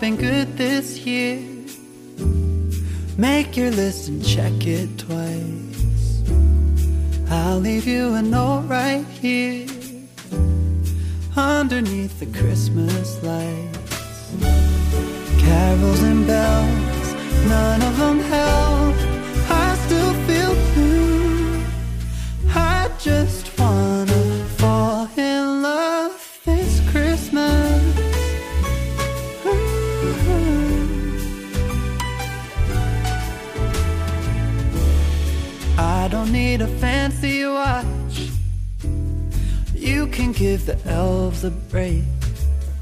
Been good this year. Make your list and check it twice. I'll leave you a note right here underneath the Christmas lights. Carols and bells, none of them help. I still feel blue. I just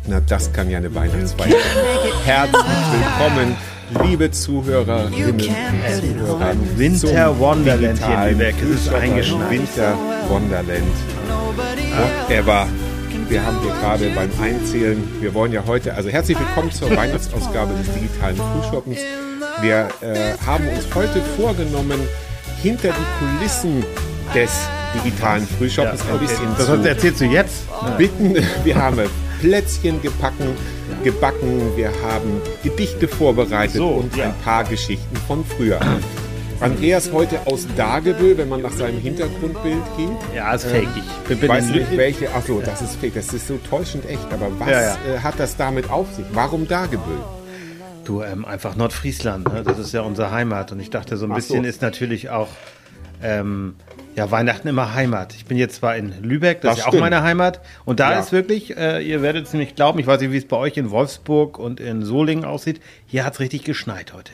Na, das kann ja eine Weihnachtsfeier sein. Herzlich willkommen, liebe Zuhörerinnen und Zuhörer. Winter Wonderland hier in Lübeck. Es ist eingeschneit. Winter Wonderland. Whatever. Wir haben hier gerade beim Einzählen, wir wollen ja heute, also herzlich willkommen zur Weihnachtsausgabe des digitalen Frühschoppens. Wir äh, haben uns heute vorgenommen, hinter die Kulissen des digitalen Frühschoppens ein bisschen Das zu erzählst du jetzt? bitten. Wir haben Plätzchen gebacken, gebacken, wir haben Gedichte vorbereitet So, und ja. ein paar Geschichten von früher. Andreas heute aus Dagebüll, wenn man nach seinem Hintergrundbild geht. Ja, ist fake. Ich bin, Ich bin weiß nicht welche, ach so, das ist fake, das ist so täuschend echt, aber was Ja, ja. Äh, hat das damit auf sich? Warum Dagebüll? Du, ähm, einfach Nordfriesland. Ne? Das ist ja unsere Heimat. Und ich dachte, so ein Ach bisschen so. ist natürlich auch ähm, ja, Weihnachten immer Heimat. Ich bin jetzt zwar in Lübeck, das, Das ist ja auch meine Heimat. Und da Ja. ist wirklich, äh, ihr werdet es nicht glauben, ich weiß nicht, wie es bei euch in Wolfsburg und in Solingen aussieht. Hier hat es richtig geschneit heute.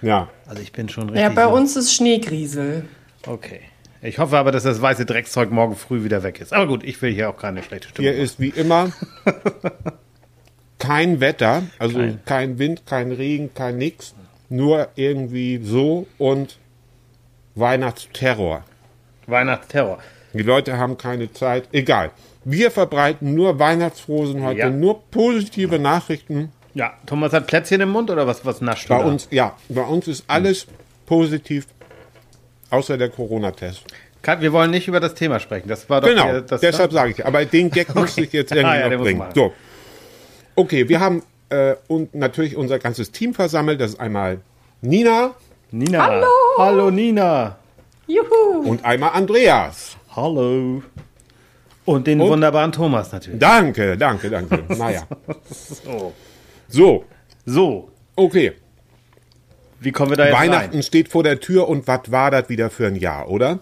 Ja, Also ich bin schon richtig. Ja, bei so- uns ist Schneegriesel. Okay. Ich hoffe aber, dass das weiße Dreckszeug morgen früh wieder weg ist. Aber gut, ich will hier auch keine schlechte Stimmung. hier ist wie immer kein Wetter, also Kein. kein Wind, kein Regen, kein nix, nur irgendwie so und Weihnachtsterror. Weihnachtsterror. Die Leute haben keine Zeit. Egal. Wir verbreiten nur Weihnachtsrosen heute, Ja. nur positive Nachrichten. Ja, Thomas hat Plätzchen im Mund oder was, was nascht du Bei uns, ja, bei uns ist alles positiv, außer der Corona-Test. Kat, wir wollen nicht über das Thema sprechen. Das war doch Genau, hier, deshalb sage ich. Aber den Gag musste ich jetzt irgendwie Ah, ja, noch muss bringen. So. Okay, wir haben äh, und natürlich unser ganzes Team versammelt. Das ist einmal Nina Nina. Hallo. Hallo Nina. Juhu! und einmal Andreas. Hallo. Und den Und- wunderbaren Thomas natürlich. Danke, danke, danke. Naja. So. So, so, okay. wie kommen wir da jetzt Weihnachten rein? steht vor der Tür und was war das wieder für ein Jahr, oder?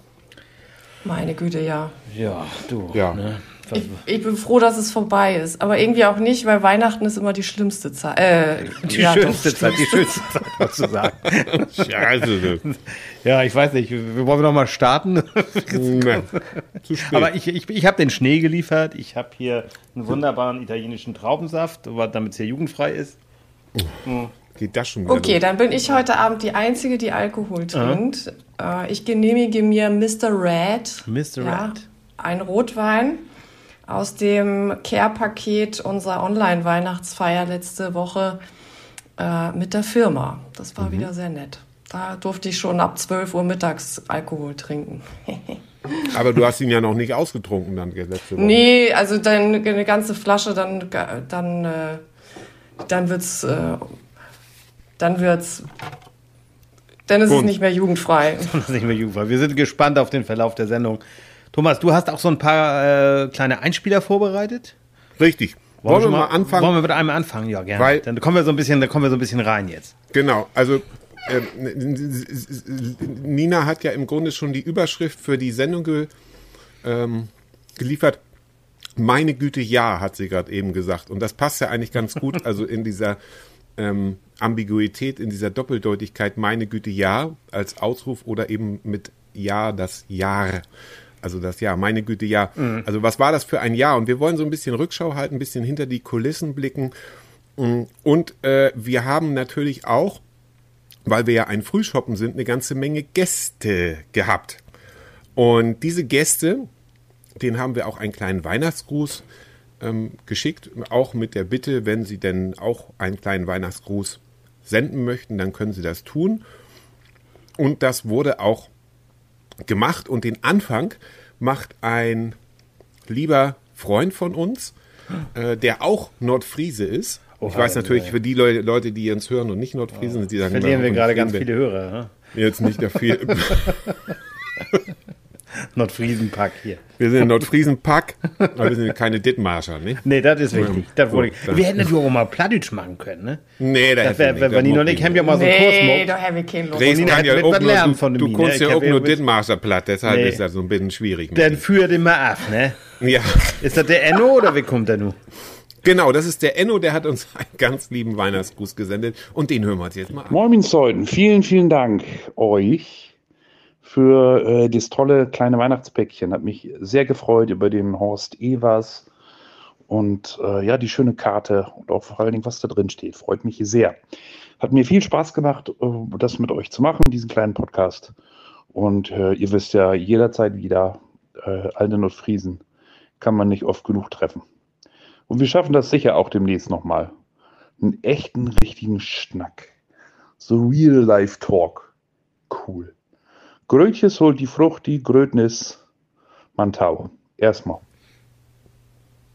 Meine Güte, ja. Ja, du. Ja. Ne? Ich, ich bin froh, dass es vorbei ist. Aber irgendwie auch nicht, weil Weihnachten ist immer die schlimmste Zeit. Äh, die ja, schönste doch, Zeit, die schönste Zeit, was zu sagen. Scheiße. Ja, ich weiß nicht. Wir wollen noch mal starten. Nee, Zu spät. Aber ich, ich, ich habe den Schnee geliefert. Ich habe hier einen wunderbaren italienischen Traubensaft, damit es hier jugendfrei ist. Geht das schon wieder Okay, los? dann bin ich heute Abend die Einzige, die Alkohol trinkt. Äh, ich genehmige mir Mr. Red. Mr. Ja, Red. ein Rotwein aus dem Care-Paket unserer Online-Weihnachtsfeier letzte Woche äh, mit der Firma. Das Mhm. war wieder sehr nett. Da durfte ich schon ab 12 Uhr mittags Alkohol trinken. Aber du hast ihn ja noch nicht ausgetrunken dann letzte Woche. Nee, also dann eine ganze Flasche, dann, dann, äh, dann wird's, äh, dann wird's, dann ist Gut. es nicht mehr jugendfrei. Das ist nicht mehr jugendfrei. Wir sind gespannt auf den Verlauf der Sendung. Thomas, du hast auch so ein paar äh, kleine Einspieler vorbereitet. Richtig. Wollen, wir schon mal anfangen? Wollen wir mit einem anfangen? Ja, gerne. Weil- dann kommen wir so ein bisschen, dann kommen wir so ein bisschen rein jetzt. Genau, also ähm, Nina hat ja im Grunde schon die Überschrift für die Sendung ge, ähm, geliefert. Meine Güte, ja, hat sie gerade eben gesagt. Und das passt ja eigentlich ganz gut, also in dieser ähm, Ambiguität, in dieser Doppeldeutigkeit, meine Güte, ja, als Ausruf oder eben mit ja, das Jahr. Also das Jahr, meine Güte, ja. Also was war das für ein Jahr? Und wir wollen so ein bisschen Rückschau halten, ein bisschen hinter die Kulissen blicken. Und äh, wir haben natürlich auch, weil wir ja ein Frühshoppen sind, eine ganze Menge Gäste gehabt. Und diese Gäste, denen haben wir auch einen kleinen Weihnachtsgruß ähm, geschickt, auch mit der Bitte, wenn sie denn auch einen kleinen Weihnachtsgruß senden möchten, dann können sie das tun. Und das wurde auch gemacht. Und den Anfang macht ein lieber Freund von uns, äh, der auch Nordfriese ist. Ich weiß natürlich, für die Leute, Leute, die uns hören und nicht Nordfriesen sind, die sagen, Verlieren wir warum gerade ganz viele Hörer. Ne? Jetzt nicht viel. Nordfriesenpack hier. Wir sind in Nordfriesen-Pack, aber wir sind keine Dithmarscher, ne? Nee, das ist richtig. Das wurde wir hätten natürlich auch mal Plattdeutsch machen können, ne? Nee, da Das wär, wenn Nino und ich haben ja mal so einen Kurs Nee, da haben wir keinen Lust. Dresden kann ja auch nur, von du kannst ja auch nur Dithmarscher platt, deshalb Nee. ist das so ein bisschen schwierig. Dann führt immer ab, ne? Ja, Ist das der Enno oder wie kommt der nun? genau, das ist der Enno, der hat uns einen ganz lieben Weihnachtsgruß gesendet und den hören wir uns jetzt mal an. Moin, Minzleuten. Vielen, vielen Dank euch für äh, das tolle kleine Weihnachtspäckchen. Hat mich sehr gefreut über den Horst Evers und äh, ja, die schöne Karte und auch vor allen Dingen, was da drin steht. Freut mich sehr. Hat mir viel Spaß gemacht, äh, das mit euch zu machen, diesen kleinen Podcast. Und äh, ihr wisst ja, jederzeit wieder, äh, alte Nordfriesen kann man nicht oft genug treffen. Und wir schaffen das sicher auch demnächst nochmal. Einen echten, richtigen Schnack. So Real-Life-Talk. Cool. Grötjes holt die Frucht, die Grötnis Mantau. Erstmal.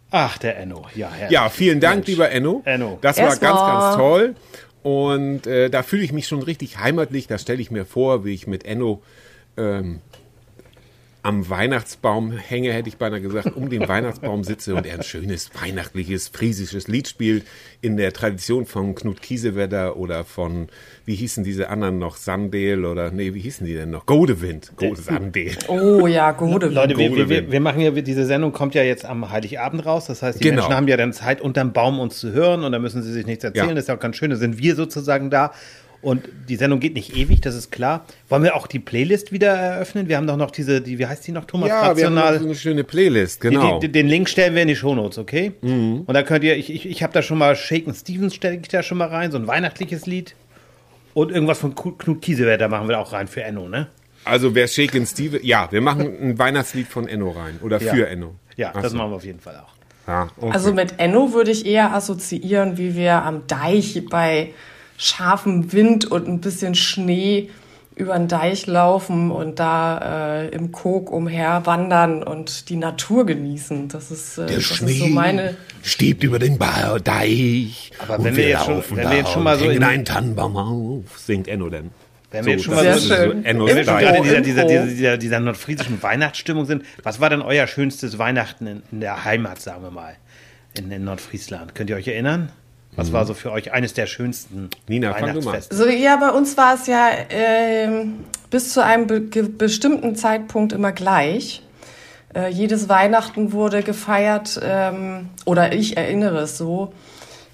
Ach, der Enno. Ja, herrlich. Ja, vielen Dank, Mensch. lieber Enno. Enno. Das war Erstmal. ganz, ganz toll. Und äh, da fühle ich mich schon richtig heimatlich. Da stelle ich mir vor, wie ich mit Enno ähm, am Weihnachtsbaum hänge, hätte ich beinahe gesagt, um den Weihnachtsbaum sitze und er ein schönes weihnachtliches, friesisches Lied spielt in der Tradition von Knut Kiesewetter oder von, wie hießen diese anderen noch, Sandel oder, nee, wie hießen die denn noch? Godewind, Gode Sandel. Oh ja, gute. Leute, wir, wir, wir, wir machen ja, diese Sendung kommt ja jetzt am Heiligabend raus. Das heißt, die Genau. Menschen haben ja dann Zeit, unterm Baum uns zu hören und da müssen sie sich nichts erzählen. Ja. Das ist ja auch ganz schön. Da sind wir sozusagen da. Und die Sendung geht nicht ewig, das ist klar. Wollen wir auch die Playlist wieder eröffnen? Wir haben doch noch diese, die, wie heißt die noch, Thomas? Ja, wir haben noch Rational. so eine schöne Playlist, Die- genau. Die, den Link stellen wir in die Shownotes, okay? Und da könnt ihr, ich, ich, ich habe da schon mal Shaken Stevens stelle ich da schon mal rein, so ein weihnachtliches Lied. Und irgendwas von Knut Kiesewetter machen wir auch rein für Enno, ne? Also wer Shaken Steve, ja, wir machen ein Weihnachtslied von Enno rein oder Ja. für Enno. Ja, Ach das machen wir auf jeden Fall auch. Ja, okay. Also mit Enno würde ich eher assoziieren, wie wir am Deich bei scharfem Wind und ein bisschen Schnee über den Deich laufen und da äh, im Kog umher wandern und die Natur genießen. Das ist, äh, der das Schnee ist so meine. stiebt über den Ba- Deich. Aber und wenn wir jetzt schon- laufen wenn da wir jetzt schon mal so hängen in- einen Tannenbaum auf, singt Enno denn. Wenn wir jetzt schon mal so, schön. so Enno Im wenn wir schon Style. gerade in dieser, dieser, dieser, dieser, dieser nordfriesischen Weihnachtsstimmung sind, was war denn euer schönstes Weihnachten in, in der Heimat, sagen wir mal, in, in Nordfriesland? Könnt ihr euch erinnern? Was war so für euch eines der schönsten Nina. Weihnachtsfeste? So, ja, bei uns war es ja ähm, bis zu einem be bestimmten Zeitpunkt immer gleich. Äh, jedes Weihnachten wurde gefeiert, ähm, oder ich erinnere es so.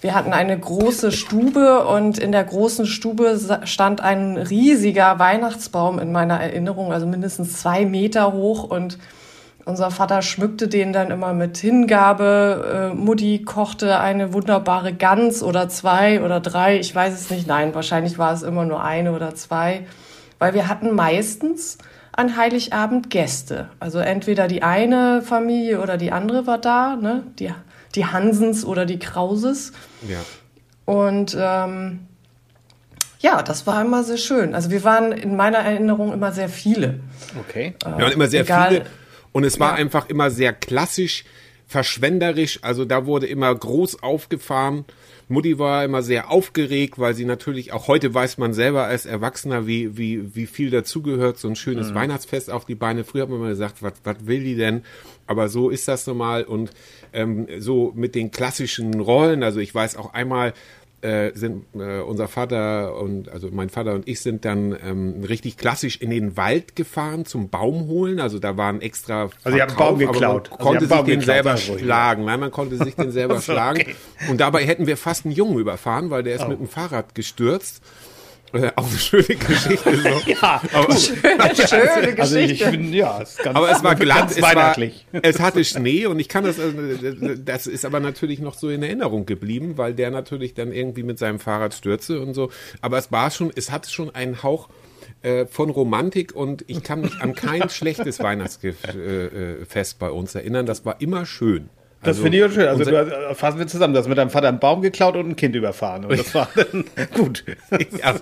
Wir hatten eine große Stube und in der großen Stube stand ein riesiger Weihnachtsbaum in meiner Erinnerung, also mindestens zwei Meter hoch und unser Vater schmückte den dann immer mit Hingabe. Äh, Mutti kochte eine wunderbare Gans oder zwei oder drei. Ich weiß es nicht. Nein, wahrscheinlich war es immer nur eine oder zwei. Weil wir hatten meistens an Heiligabend Gäste. Also entweder die eine Familie oder die andere war da, ne? Die, die Hansens oder die Krauses. Ja. Und ähm, ja, das war immer sehr schön. Also wir waren in meiner Erinnerung immer sehr viele. Okay. Wir waren immer sehr egal. viele. Und es war Ja. einfach immer sehr klassisch, verschwenderisch. Also da wurde immer groß aufgefahren. Mutti war immer sehr aufgeregt, weil sie natürlich, auch heute weiß man selber als Erwachsener, wie, wie, wie viel dazugehört, so ein schönes Weihnachtsfest auf die Beine. Früher hat man immer gesagt, was, was will die denn? Aber so ist das normal. Und ähm, so mit den klassischen Rollen, also ich weiß auch einmal, äh, sind äh, unser Vater und also mein Vater und ich sind dann ähm, richtig klassisch in den Wald gefahren zum Baum holen. Also da waren extra Also ihr habt Verkauf, Baum geklaut. Man Also konnte habt sich den selber ruhig, schlagen. Nein, man konnte sich den selber Also, schlagen. okay. Und dabei hätten wir fast einen Jungen überfahren, weil der ist mit dem Fahrrad gestürzt. Äh, auch eine schöne Geschichte. So. Ja, aber, Schöne Geschichte. also ich finde, ja, ist ganz, aber es war glatt, ganz es, war, weihnachtlich. es hatte Schnee und ich kann das, äh, das ist aber natürlich noch so in Erinnerung geblieben, weil der natürlich dann irgendwie mit seinem Fahrrad stürzte und so. Aber es war schon, es hatte schon einen Hauch äh, von Romantik und ich kann mich an kein schlechtes Weihnachtsfest äh, bei uns erinnern. Das war immer schön. Das finde ich auch schön. Also unser- du, hast- fassen wir zusammen. Du hast mit deinem Vater einen Baum geklaut und ein Kind überfahren. Und das war dann gut. Ja.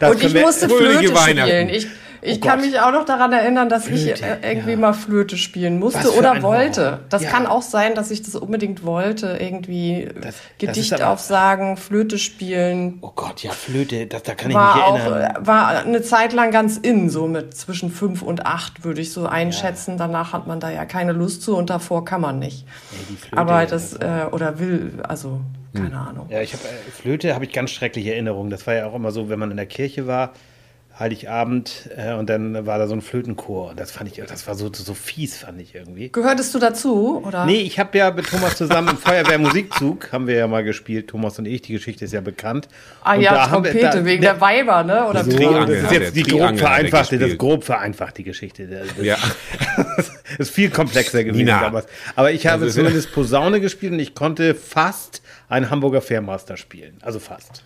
Das und ich musste fröhliche Flöte spielen. Ich, Ich kann mich auch noch daran erinnern, dass ich Flöte, äh, irgendwie ja. mal Flöte spielen musste oder wollte. Horror. Das Ja. kann auch sein, dass ich das unbedingt wollte. Irgendwie Das- das Gedicht aber- aufsagen, Flöte spielen. Oh Gott, ja, Flöte, das, da kann ich mich auch erinnern. äh, war eine Zeit lang ganz in, so mit zwischen fünf und acht würde ich so einschätzen. Danach hat man da ja keine Lust zu und davor kann man nicht. Nee, die Flöte, Aber das äh, oder will, also keine Ahnung. Ja, ich habe äh, Flöte habe ich ganz schreckliche Erinnerungen. Das war ja auch immer so, wenn man in der Kirche war, Heiligabend, äh, und dann war da so ein Flötenchor. Und das fand ich, das war so, so fies, fand ich irgendwie. Gehörtest du dazu oder? Nee, ich habe ja mit Thomas zusammen im Feuerwehrmusikzug haben wir ja mal gespielt, Thomas und ich. Die Geschichte ist ja bekannt. ah Und ja, da haben wir- Trompete da- wegen der- der Weiber, ne? Oder So, Triangel das ist jetzt die grob Triangel er vereinfachte, das grob vereinfacht die Geschichte. Das, das, Ja. ist viel komplexer gewesen Nina. damals. Aber ich habe Also- zumindest Posaune gespielt und ich konnte fast einen Hamburger Fairmaster spielen. Also fast.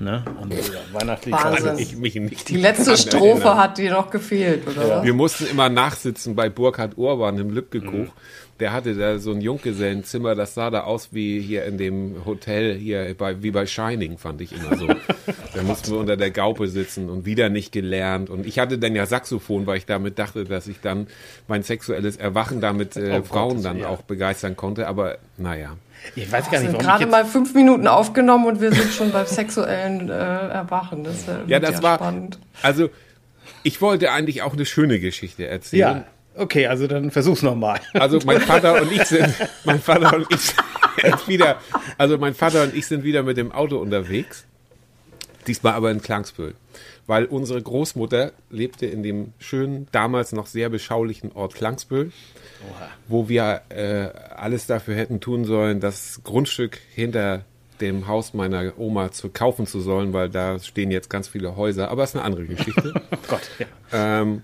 Ne? Und ja, weihnachtlich. Wahnsinn. Ich mich nicht Die letzte Strophe erinnern. hat dir noch gefehlt, oder? was? Wir mussten immer nachsitzen bei Burkhard Urban im Lübkekoch. Der hatte da so ein Junggesellenzimmer, das sah da aus wie hier in dem Hotel hier bei, wie bei Shining, fand ich immer so. da mussten wir unter der Gaupe sitzen und wieder nicht gelernt. Und ich hatte dann ja Saxophon, weil ich damit dachte, dass ich dann mein sexuelles Erwachen damit äh, Frauen Gottes dann Willen. auch begeistern konnte. Aber naja. Ich weiß gar nicht, sind warum gerade mal fünf Minuten aufgenommen und wir sind schon beim sexuellen äh, Erwachen. Das äh, Ja, das war. spannend. Also, ich wollte eigentlich auch eine schöne Geschichte erzählen. Ja, okay, also dann versuch's nochmal. Also mein Vater und ich sind, mein Vater und ich sind wieder, also mein Vater und ich sind wieder mit dem Auto unterwegs. Diesmal aber in Klangsbühl. Weil unsere Großmutter lebte in dem schönen, damals noch sehr beschaulichen Ort Klangsbühl, wo wir äh, alles dafür hätten tun sollen, das Grundstück hinter dem Haus meiner Oma zu kaufen zu sollen, weil da stehen jetzt ganz viele Häuser. Aber es ist eine andere Geschichte. Gott, ja. Ähm,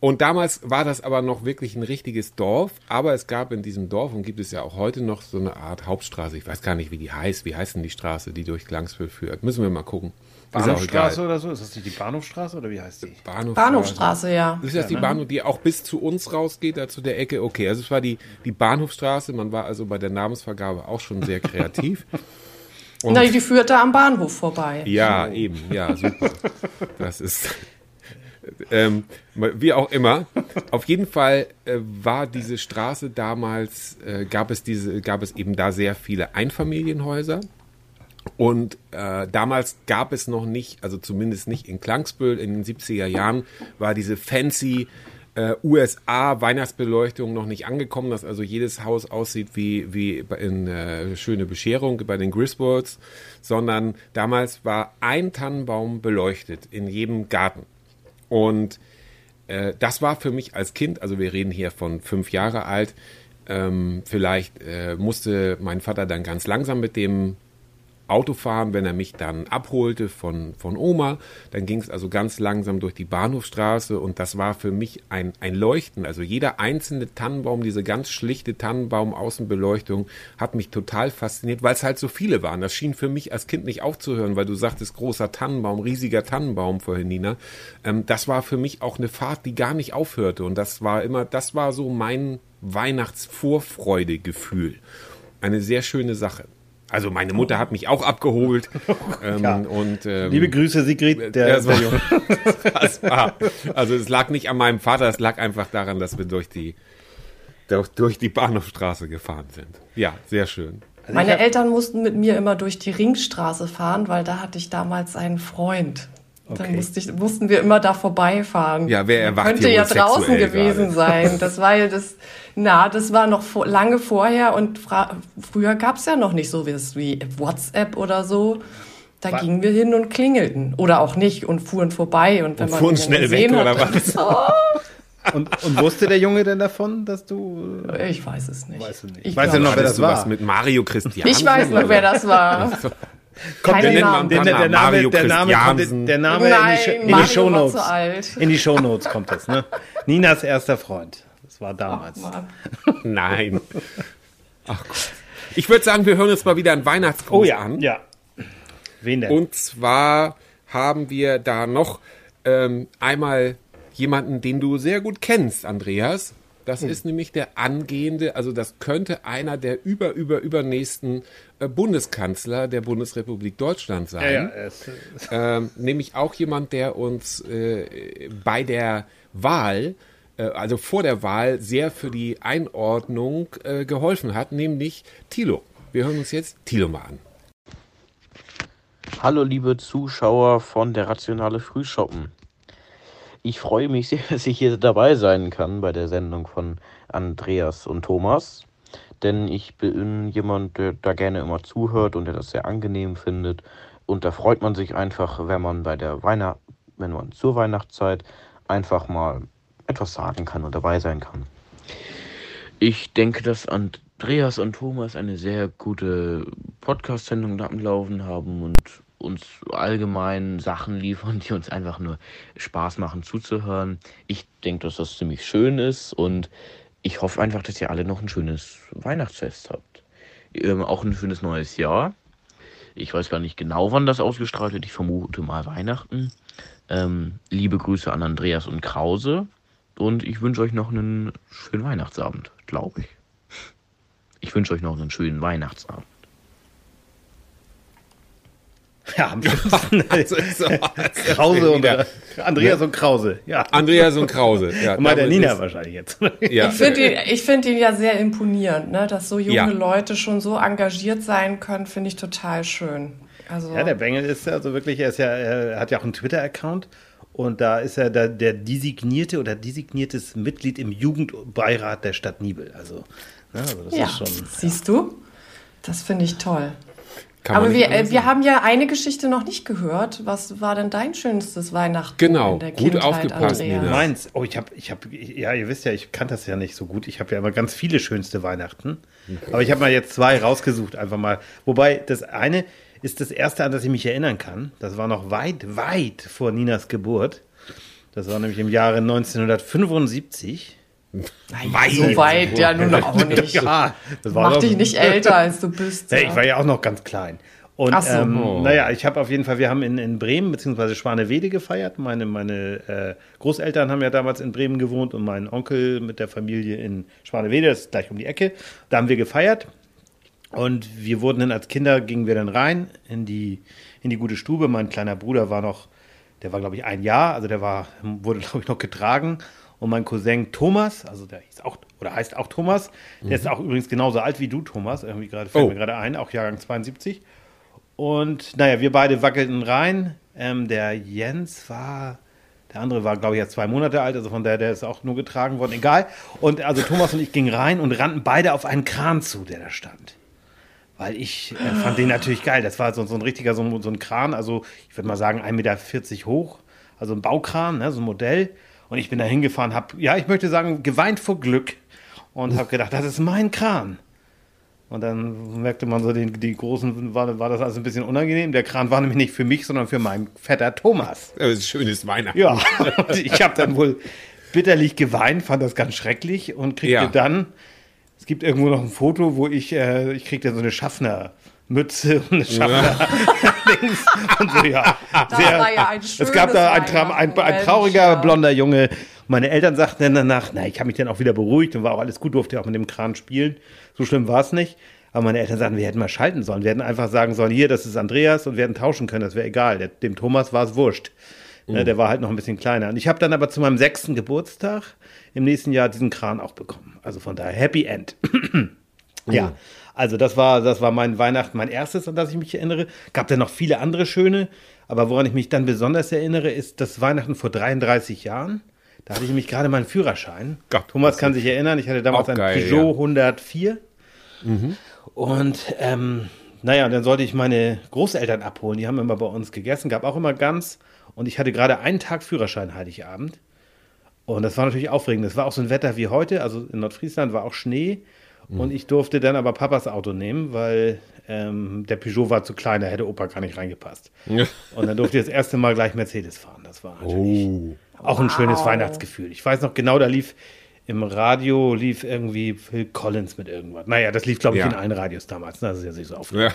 und damals war das aber noch wirklich ein richtiges Dorf, aber es gab in diesem Dorf und gibt es ja auch heute noch so eine Art Hauptstraße. Ich weiß gar nicht, wie die heißt. Wie heißt denn die Straße, die durch Klangsville führt? Müssen wir mal gucken. Bahnhofstraße oder so? Ist das nicht die Bahnhofstraße oder wie heißt die? Bahnhofstraße. Bahnhofstraße, ja. Ist das die Bahnhof, die auch bis zu uns rausgeht, da zu der Ecke? Okay, also es war die, die Bahnhofstraße. Man war also bei der Namensvergabe auch schon sehr kreativ. Und Na, die führte am Bahnhof vorbei. Ja, eben, ja, super. Das ist. Ähm, wie auch immer. Auf jeden Fall äh, war diese Straße damals, äh, gab es diese, gab es eben da sehr viele Einfamilienhäuser. Und äh, damals gab es noch nicht, also zumindest nicht in Klangsbühl in den 70er Jahren, war diese fancy äh, USA Weihnachtsbeleuchtung noch nicht angekommen, dass also jedes Haus aussieht wie, wie in äh, schöne Bescherung bei den Griswolds, sondern damals war ein Tannenbaum beleuchtet in jedem Garten. Und äh, das war für mich als Kind, also wir reden hier von fünf Jahre alt, ähm, vielleicht äh, musste mein Vater dann ganz langsam mit dem Auto fahren, wenn er mich dann abholte von, von Oma. Dann ging es also ganz langsam durch die Bahnhofstraße und das war für mich ein, ein Leuchten. Also jeder einzelne Tannenbaum, diese ganz schlichte Tannenbaum-Außenbeleuchtung hat mich total fasziniert, weil es halt so viele waren. Das schien für mich als Kind nicht aufzuhören, weil du sagtest, großer Tannenbaum, riesiger Tannenbaum vorhin, Nina. Ähm, das war für mich auch eine Fahrt, die gar nicht aufhörte und das war immer, das war so mein Weihnachtsvorfreudegefühl. Eine sehr schöne Sache. Also meine Mutter hat mich auch abgeholt. Ähm, Ja. und, ähm, Liebe Grüße, Sigrid. Der, das war, das war, also es lag nicht an meinem Vater, es lag einfach daran, dass wir durch die, durch, durch die Bahnhofstraße gefahren sind. Ja, sehr schön. Also Meine hab- Eltern mussten mit mir immer durch die Ringstraße fahren, weil da hatte ich damals einen Freund. Dann Okay. musste ich, mussten wir immer da vorbeifahren. Ja, wer erwacht Könnte hier ja draußen gewesen gerade? sein. Das war ja das, na, das war noch vor, lange vorher und fra früher gab es ja noch nicht so was wie WhatsApp oder so. Da Wa- gingen wir hin und klingelten. Oder auch nicht und fuhren vorbei. Und wenn Und man fuhren schnell gesehen weg, hat, oder dann- was? Und, und wusste der Junge denn davon, dass du. Ich weiß es nicht. Weißt du nicht. Ich du glaub- noch, wer das du war? was mit Mario Christian? Ich weiß noch, wer das war. Kommt der, Namen. der, der, der, Name, Mario der Name, kommt, Christiansen. der Name in Nein, die, in die Mario war Shownotes. zu alt. In die Shownotes kommt das, ne? Ninas erster Freund. Das war damals. Mann. Nein. Ach Gott. Ich würde sagen, wir hören uns mal wieder einen Weihnachtsgruß oh ja, an. ja. Wen denn? Und zwar haben wir da noch ähm, einmal jemanden, den du sehr gut kennst, Andreas. Das ist nämlich der angehende, also das könnte einer der über, über, übernächsten äh, Bundeskanzler der Bundesrepublik Deutschland sein. es, ähm, nämlich auch jemand, der uns äh, bei der Wahl, äh, also vor der Wahl, sehr für die Einordnung äh, geholfen hat, nämlich Thilo. Wir hören uns jetzt Thilo mal an. Hallo liebe Zuschauer von der Rationale Frühshoppen. Ich freue mich sehr, dass ich hier dabei sein kann bei der Sendung von Andreas und Thomas. Denn ich bin jemand, der da gerne immer zuhört und der das sehr angenehm findet. Und da freut man sich einfach, wenn man bei der Weihnacht, wenn man zur Weihnachtszeit einfach mal etwas sagen kann und dabei sein kann. Ich denke, dass Andreas und Thomas eine sehr gute Podcast-Sendung am Laufen haben und uns allgemein Sachen liefern, die uns einfach nur Spaß machen zuzuhören. Ich denke, dass das ziemlich schön ist und ich hoffe einfach, dass ihr alle noch ein schönes Weihnachtsfest habt. Ähm, auch ein schönes neues Jahr. Ich weiß gar nicht genau, wann das ausgestrahlt wird. Ich vermute mal Weihnachten. Ähm, liebe Grüße an Andreas und Krause. Und ich wünsche euch noch einen schönen Weihnachtsabend, glaube ich. Ich wünsche euch noch einen schönen Weihnachtsabend. Ja, am schlimmsten. Also, so, Krause und. Andreas und Krause. Ja. Andreas und Krause. Ja, Und mal der Nina ist- wahrscheinlich jetzt. Ja, Ich finde ihn, ich find ihn ja sehr imponierend, ne? dass so junge Ja. Leute schon so engagiert sein können, finde ich total schön. Also, Ja, der Bengel ist ja also wirklich, er ist ja, er hat ja auch einen Twitter-Account und da ist er der, der designierte oder designiertes Mitglied im Jugendbeirat der Stadt Nibel. Also, ne, also das ja, ist schon. siehst du? Das finde ich toll. Kann Aber wir, äh, wir haben ja eine Geschichte noch nicht gehört. Was war denn dein schönstes Weihnachten Genau, in der gut Kindheit, aufgepasst, Andreas? Nina. Meins, oh, ich habe, ich habe, ja, ihr wisst ja, ich kann das ja nicht so gut. Ich habe ja immer ganz viele schönste Weihnachten. Aber ich habe mal jetzt zwei rausgesucht, einfach mal. Wobei das eine ist das erste, an das ich mich erinnern kann. Das war noch weit, weit vor Ninas Geburt. Das war nämlich im Jahre 1975. Naja, so weit ja nun auch nicht. Ja, Mach dich nicht älter, als du bist. Ja. ich war ja auch noch ganz klein. Und so. ähm, naja, ich habe auf jeden Fall, wir haben in, in Bremen bzw. Schwanewede gefeiert. Meine, meine äh, Großeltern haben ja damals in Bremen gewohnt und mein Onkel mit der Familie in Schwanewede, das ist gleich um die Ecke. Da haben wir gefeiert. Und wir wurden dann als Kinder, gingen wir dann rein in die, in die gute Stube. Mein kleiner Bruder war noch, der war glaube ich ein Jahr, also der war, wurde glaube ich noch getragen. Und mein Cousin Thomas, also der hieß auch, oder heißt auch Thomas, der ist auch übrigens genauso alt wie du, Thomas, irgendwie gerade, fällt Oh. mir gerade ein, auch Jahrgang 72. Und naja, wir beide wackelten rein. Ähm, der Jens war, der andere war, glaube ich, erst zwei Monate alt, also von der, der ist auch nur getragen worden, egal. Und also Thomas und ich gingen rein und rannten beide auf einen Kran zu, der da stand. Weil ich äh, fand den natürlich geil. Das war so, so ein richtiger, so, ein- so ein Kran, also ich würde mal sagen 1,40 Meter hoch, also ein Baukran, ne, so ein Modell. Und ich bin da hingefahren, habe, ja, ich möchte sagen, geweint vor Glück und habe gedacht, das ist mein Kran. Und dann merkte man so, den, die großen, war, war das also ein bisschen unangenehm. Der Kran war nämlich nicht für mich, sondern für meinen Vetter Thomas. Das ist schönes Weihnachten. Ja, und ich habe dann wohl bitterlich geweint, fand das ganz schrecklich und kriegte Ja. dann, es gibt irgendwo noch ein Foto, wo ich, äh, ich kriegte so eine Schaffner-Mütze und eine Schaffner und so, ja. War ja ein es gab da ein, Tra ein, ein trauriger, blonder Junge. Meine Eltern sagten dann danach, na, ich habe mich dann auch wieder beruhigt und war auch alles gut, durfte auch mit dem Kran spielen. So schlimm war es nicht. Aber meine Eltern sagten, wir hätten mal schalten sollen. Wir hätten einfach sagen sollen, hier, das ist Andreas und wir hätten tauschen können, das wäre egal. Der, dem Thomas war es wurscht. Ne, der war halt noch ein bisschen kleiner. Und ich habe dann aber zu meinem sechsten Geburtstag im nächsten Jahr diesen Kran auch bekommen. Also von daher, Happy End. Ja, also das war, das war mein Weihnachten, mein erstes, an das ich mich erinnere. Gab dann noch viele andere schöne, aber woran ich mich dann besonders erinnere, ist das Weihnachten vor 33 Jahren. Da hatte ich nämlich gerade meinen Führerschein. Gott, Thomas kann sich erinnern, ich hatte damals Auch ein geil, Peugeot ja. 104. Und ähm, naja, dann sollte ich meine Großeltern abholen. Die haben immer bei uns gegessen, gab auch immer Gans. Und ich hatte gerade einen Tag Führerschein Heiligabend. Und das war natürlich aufregend. Es war auch so ein Wetter wie heute. Also in Nordfriesland war auch Schnee. Und ich durfte dann aber Papas Auto nehmen, weil ähm, der Peugeot war zu klein, da hätte Opa gar nicht reingepasst. Und dann durfte ich das erste Mal gleich Mercedes fahren. Das war natürlich Oh. auch ein schönes Wow. Weihnachtsgefühl. Ich weiß noch genau, da lief im Radio lief irgendwie Phil Collins mit irgendwas. Naja, das lief, glaube ich, Ja. in allen Radios damals. Das ist ja nicht so oft. Ja.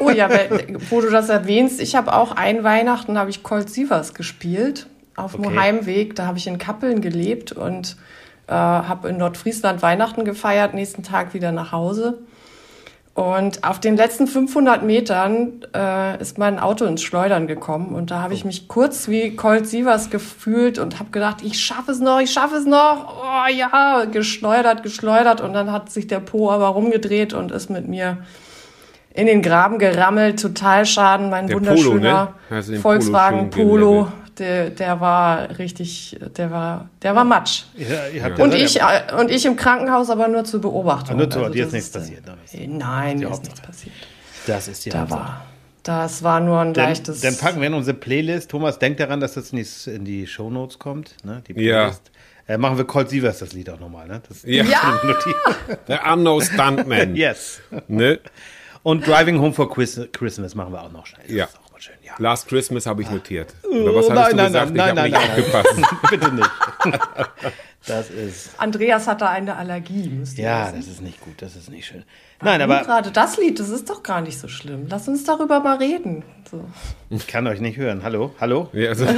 Oh ja, weil- wo du das erwähnst, ich habe auch ein Weihnachten, habe ich Colt Sievers gespielt auf dem Okay. Heimweg. Da habe ich in Kappeln gelebt und äh, habe in Nordfriesland Weihnachten gefeiert, nächsten Tag wieder nach Hause. Und auf den letzten 500 Metern äh, ist mein Auto ins Schleudern gekommen und da habe ich mich kurz wie Colt Sievers gefühlt und habe gedacht, ich schaffe es noch, ich schaffe es noch. Oh ja, geschleudert, geschleudert und dann hat sich der Po aber rumgedreht und ist mit mir in den Graben gerammelt, total Schaden, mein Der wunderschöner Polo, ne? Volkswagen Polo? Der, der war richtig, der war, der war matsch. Ja, ihr habt Und ja- ich, äh, und ich im Krankenhaus aber nur zur Beobachtung. Ah, nur zur- Also dir ist nichts passiert, ne? äh, Nein, mir ist nichts passiert. Das ist die Da Hauptsache. war, das war nur ein Dann, leichtes. dann packen wir in unsere Playlist. Thomas, denkt daran, dass das in die, in die Shownotes kommt. Ne? Die Ja. Playlist. Äh, machen wir Colt Sievers das Lied auch nochmal. Ne? Das Ja. Ja. Der Arno Stuntman. Yes. Ne? Und Driving Home for Chris- Christmas machen wir auch noch schnell. Das Ja. Schön. Ja. Last Christmas habe ich notiert. Oder was Oh, nein, du nein, gesagt? nein, nein, nein, nicht nein. aufgepasst. Bitte nicht. Das ist. Andreas hatte eine Allergie, müsst ihr Ja, wissen. das ist nicht gut. Das ist nicht schön. Nein, Und aber gerade das Lied, das ist doch gar nicht so schlimm. Lass uns darüber mal reden. So. ich kann euch nicht hören. Hallo? Hallo? Ja, also,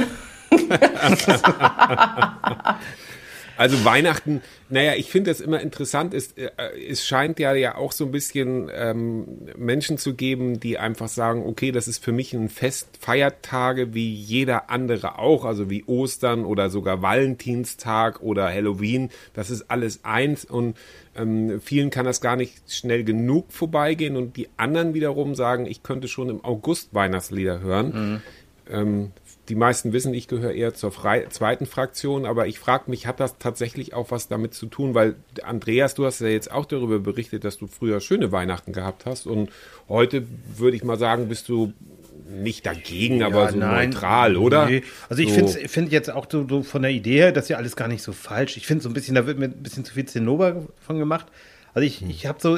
also Weihnachten, naja, ich finde das immer interessant, ist, äh, es scheint ja ja auch so ein bisschen ähm, Menschen zu geben, die einfach sagen, okay, das ist für mich ein Fest, Feiertage wie jeder andere auch, also wie Ostern oder sogar Valentinstag oder Halloween, das ist alles eins und ähm, vielen kann das gar nicht schnell genug vorbeigehen und die anderen wiederum sagen, ich könnte schon im August Weihnachtslieder hören. Ähm, die meisten wissen, ich gehöre eher zur frei zweiten Fraktion, aber ich frage mich, hat das tatsächlich auch was damit zu tun? Weil Andreas, du hast ja jetzt auch darüber berichtet, dass du früher schöne Weihnachten gehabt hast und heute würde ich mal sagen, bist du nicht dagegen, aber so neutral, oder? Nee. Also ich so, finde find jetzt auch so, so von der Idee her, das ist ja alles gar nicht so falsch. Ich finde so ein bisschen, da wird mir ein bisschen zu viel Zinnober von gemacht. Also ich, ich habe so,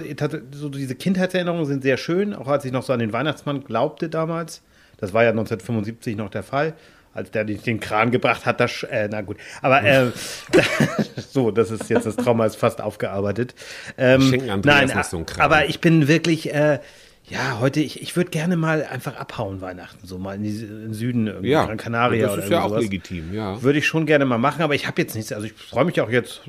so diese Kindheitserinnerungen sind sehr schön, auch als ich noch so an den Weihnachtsmann glaubte damals. Das war ja 1975 noch der Fall, als der den den Kran gebracht hat. Das, äh, na gut, aber äh, so, das ist jetzt das Trauma ist fast aufgearbeitet. Ähm, Schenken Andreas nein, nicht so einen Kran. aber ich bin wirklich, äh, ja, heute, ich, ich würde gerne mal einfach abhauen Weihnachten, so mal in, den Süden, irgendwie ja, Gran Canaria das oder ist ja irgendwie auch sowas. legitim, ja. Würde ich schon gerne mal machen, aber ich habe jetzt nichts. Also ich freue mich auch jetzt.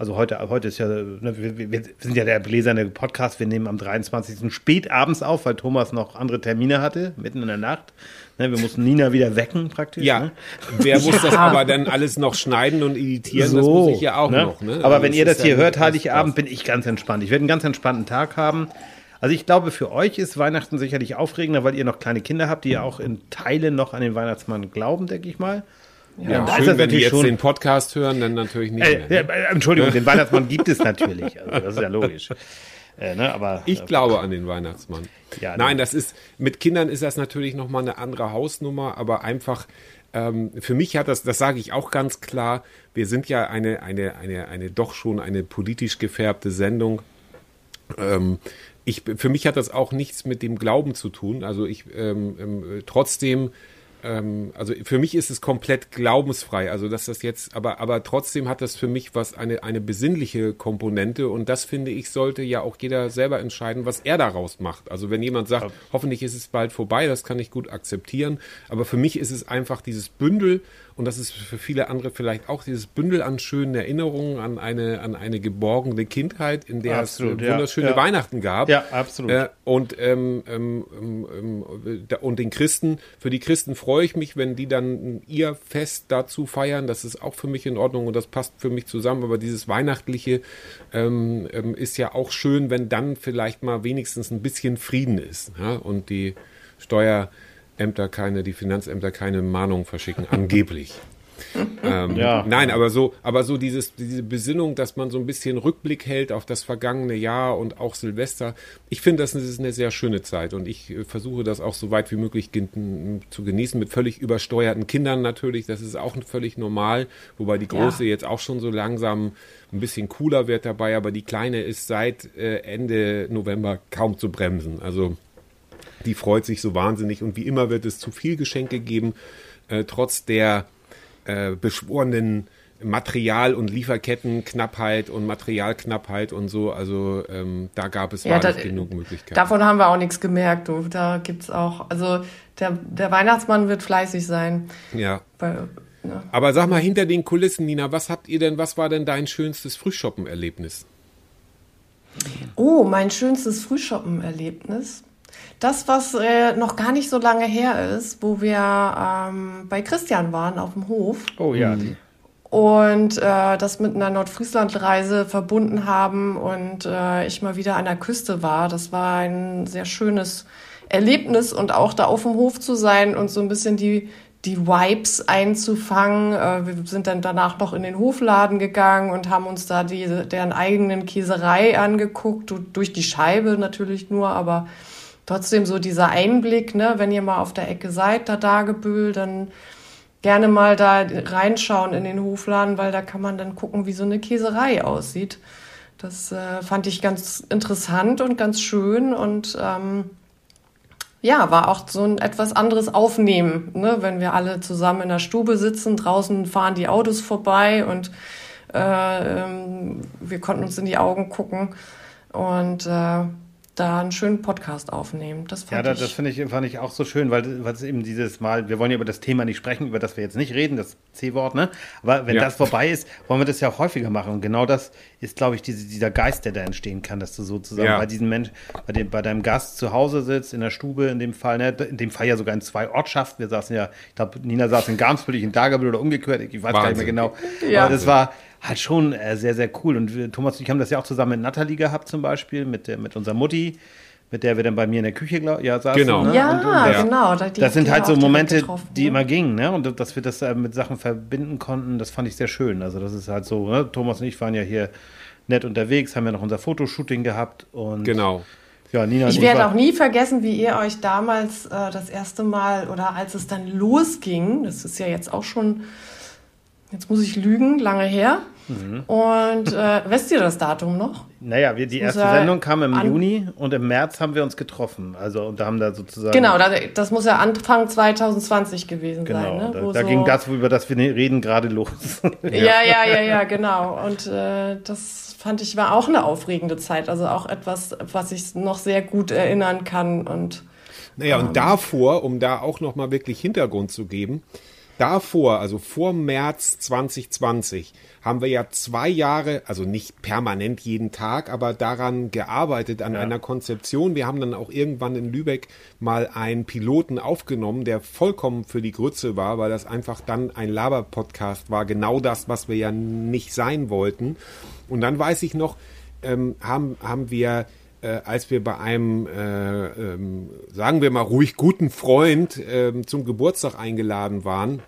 Also heute, heute ist ja, ne, wir, wir sind ja der bläserne Podcast. Wir nehmen am 23. spät abends auf, weil Thomas noch andere Termine hatte, mitten in der Nacht. Ne, wir mussten Nina wieder wecken praktisch. Ja, Ne? wer muss das aber dann alles noch schneiden und editieren? das muss ich ja auch ne? noch. Ne? Aber Also wenn ihr das hier ja hört, Heiligabend, bin ich ganz entspannt. Ich werde einen ganz entspannten Tag haben. Also ich glaube, für euch ist Weihnachten sicherlich aufregender, weil ihr noch kleine Kinder habt, die ja auch in Teilen noch an den Weihnachtsmann glauben, denke ich mal. Ja, ist schön, wenn die jetzt schon- den Podcast hören, dann natürlich nicht Äh, mehr. ja, Ne? äh, Entschuldigung, den Weihnachtsmann gibt es natürlich. Also das ist ja logisch. Äh, ne, aber Ich äh, glaube an den Weihnachtsmann. Ja, Nein, ne. das ist, mit Kindern ist das natürlich nochmal eine andere Hausnummer, aber einfach, ähm, für mich hat das, das sage ich auch ganz klar, wir sind ja eine, eine, eine, eine doch schon eine politisch gefärbte Sendung. Ähm, ich, für mich hat das auch nichts mit dem Glauben zu tun. Also ich ähm, ähm, trotzdem, ähm, also für mich ist es komplett glaubensfrei. Also dass das jetzt, aber aber trotzdem hat das für mich was eine eine besinnliche Komponente und das finde ich sollte ja auch jeder selber entscheiden, was er daraus macht. Also wenn jemand sagt, hoffentlich ist es bald vorbei, das kann ich gut akzeptieren. Aber für mich ist es einfach dieses Bündel und das ist für viele andere vielleicht auch dieses Bündel an schönen Erinnerungen an eine an eine geborgene Kindheit, in der Absolut, es ja, wunderschöne ja. Weihnachten gab. Ja, absolut. Äh, und, ähm, ähm, ähm, ähm, und den Christen, für die Christen freue ich mich, wenn die dann ihr Fest dazu feiern. Das ist auch für mich in Ordnung und das passt für mich zusammen. Aber dieses Weihnachtliche ähm, ähm, ist ja auch schön, wenn dann vielleicht mal wenigstens ein bisschen Frieden ist. Ja? Und die Steuerämter keine, die Finanzämter keine Mahnung verschicken, angeblich. Ähm, Ja. Nein, aber so, aber so dieses, diese Besinnung, dass man so ein bisschen Rückblick hält auf das vergangene Jahr und auch Silvester. Ich finde, das ist eine sehr schöne Zeit und ich äh, versuche das auch so weit wie möglich gen zu genießen mit völlig übersteuerten Kindern natürlich. Das ist auch völlig normal, wobei die große jetzt auch schon so langsam ein bisschen cooler wird dabei, aber die kleine ist seit äh, Ende November kaum zu bremsen. Also die freut sich so wahnsinnig und wie immer wird es zu viel Geschenke geben, äh, trotz der äh, beschworenen Material- und Lieferkettenknappheit und Materialknappheit und so. Also ähm, da gab es Ja, da- genug Möglichkeiten. Davon haben wir auch nichts gemerkt, du. Da gibt's auch, also der, der Weihnachtsmann wird fleißig sein. ja. Bei, Ne? Aber sag mal, hinter den Kulissen, Nina, was habt ihr denn, was war denn dein schönstes Frühschoppen-Erlebnis? Oh, mein schönstes Frühschoppen-Erlebnis. Das, was äh, noch gar nicht so lange her ist, wo wir ähm, bei Christian waren auf dem Hof Oh ja, die. und äh, das mit einer Nordfriesland-Reise verbunden haben und äh, ich mal wieder an der Küste war. Das war ein sehr schönes Erlebnis und auch da auf dem Hof zu sein und so ein bisschen die, die Vibes einzufangen. Äh, wir sind dann danach noch in den Hofladen gegangen und haben uns da die, deren eigenen Käserei angeguckt, du- durch die Scheibe natürlich nur, aber trotzdem so dieser Einblick, ne, wenn ihr mal auf der Ecke seid, da Dagebüll, dann gerne mal da reinschauen in den Hofladen, weil da kann man dann gucken, wie so eine Käserei aussieht. Das äh, fand ich ganz interessant und ganz schön und ähm, ja, war auch so ein etwas anderes Aufnehmen, ne? wenn wir alle zusammen in der Stube sitzen, draußen fahren die Autos vorbei und äh, ähm, wir konnten uns in die Augen gucken und äh, da einen schönen Podcast aufnehmen. Das fand Ja, das, ich. das finde ich, fand ich auch so schön, weil, es eben dieses Mal, wir wollen ja über das Thema nicht sprechen, über das wir jetzt nicht reden, das C-Wort, ne? Aber wenn Ja. das vorbei ist, wollen wir das ja auch häufiger machen. Und genau das ist, glaube ich, diese, dieser Geist, der da entstehen kann, dass du sozusagen Ja. bei diesem Mensch, bei, dem, bei deinem Gast zu Hause sitzt, in der Stube, in dem Fall, ne? In dem Fall ja sogar in zwei Ortschaften. Wir saßen ja, ich glaube, Nina saß in Garmsbüll, ich in Dagerbüll oder umgekehrt, ich weiß gar nicht mehr Wahnsinn. genau. Ja. Aber das war halt schon äh, sehr, sehr cool. Und wir, Thomas und ich haben das ja auch zusammen mit Nathalie gehabt, zum Beispiel, mit, der, mit unserer Mutti, mit der wir dann bei mir in der Küche glaub, ja, saßen. Genau. Ne? ja, Und- und das, genau. Da, die das sind halt so Momente, die ne? immer gingen, ne? Und dass wir das äh, mit Sachen verbinden konnten, das fand ich sehr schön. Also das ist halt so, ne? Thomas und ich waren ja hier nett unterwegs, haben ja noch unser Fotoshooting gehabt und Genau. ja, Nina und Ich werde auch nie vergessen, wie ihr euch damals äh, das erste Mal oder als es dann losging, das ist ja jetzt auch schon, jetzt muss ich lügen, lange her. Mhm. Und äh, wisst ihr das Datum noch? Naja, wir, die muss erste ja Sendung kam im Juni und im März haben wir uns getroffen. Also und da haben da sozusagen Genau, da, das muss ja Anfang 2020 gewesen genau, sein. Ne? da, Wo da so- ging das, über das wir reden, gerade los. Ja, ja, ja, ja, genau. Und äh, das fand ich war auch eine aufregende Zeit. Also auch etwas, was ich noch sehr gut erinnern kann. Und Naja, Ähm. und davor, um da auch nochmal wirklich Hintergrund zu geben, davor, also vor März 2020, haben wir ja zwei Jahre, also nicht permanent jeden Tag, aber daran gearbeitet, an einer Konzeption. Wir haben dann auch irgendwann in Lübeck mal einen Piloten aufgenommen, der vollkommen für die Grütze war, weil das einfach dann ein Laber-Podcast war. Genau das, was wir ja nicht sein wollten. Und dann weiß ich noch, ähm, haben, haben wir äh, als wir bei einem, äh, ähm, sagen wir mal ruhig guten Freund ähm, zum Geburtstag eingeladen waren,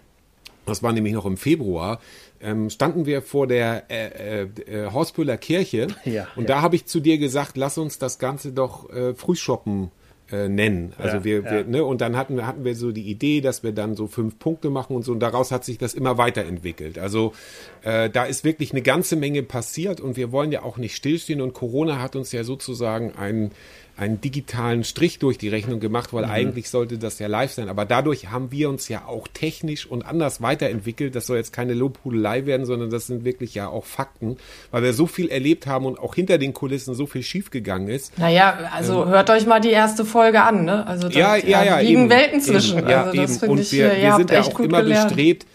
das war nämlich noch im Februar, ähm, standen wir vor der äh, äh, äh, Horspüller Kirche Ja, und ja. da habe ich zu dir gesagt, lass uns das Ganze doch äh, Frühshoppen äh, nennen. Also Ja, wir, wir ne, und dann hatten wir hatten wir so die Idee, dass wir dann so fünf Punkte machen und so und daraus hat sich das immer weiterentwickelt. Also äh, da ist wirklich eine ganze Menge passiert und wir wollen ja auch nicht stillstehen und Corona hat uns ja sozusagen einen einen digitalen Strich durch die Rechnung gemacht, Mhm. weil eigentlich sollte das ja live sein. Aber dadurch haben wir uns ja auch technisch und anders weiterentwickelt. Das soll jetzt keine Lobhudelei werden, sondern das sind wirklich ja auch Fakten, weil wir so viel erlebt haben und auch hinter den Kulissen so viel schiefgegangen ist. naja, also hört euch mal die erste Folge an. Ne? Also da Ähm. Ja, ja, ja. liegen eben, Welten zwischen. Eben, ja, also das finde Und ich, wir, ihr wir habt sind ja auch immer gelernt. Mhm. bestrebt,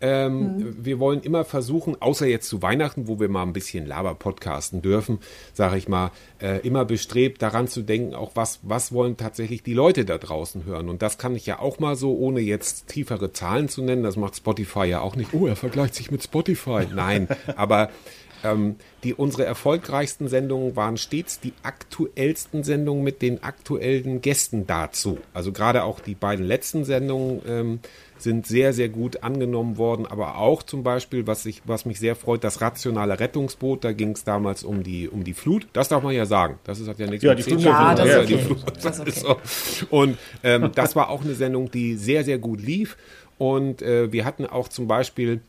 ähm, wir wollen immer versuchen, außer jetzt zu Weihnachten, wo wir mal ein bisschen Laber-podcasten dürfen, sage ich mal, äh, immer bestrebt, daran zu denken, auch was, was wollen tatsächlich die Leute da draußen hören. Und das kann ich ja auch mal so, ohne jetzt tiefere Zahlen zu nennen, das macht Spotify ja auch nicht. Oh, er vergleicht sich mit Spotify. Nein, aber ähm, die, unsere erfolgreichsten Sendungen waren stets die aktuellsten Sendungen mit den aktuellen Gästen dazu. Also gerade auch die beiden letzten Sendungen ähm, sind sehr, sehr gut angenommen worden. Aber auch zum Beispiel, was, ich, was mich sehr freut, das rationale Rettungsboot. Da ging es damals um die, um die Flut. Das darf man ja sagen. Das ist, hat ja nichts Ja, mit die Flut- Ja, das tun. ist die okay. Flut, Das ist ist so. Und ähm, das war auch eine Sendung, die sehr, sehr gut lief. Und äh, wir hatten auch zum Beispiel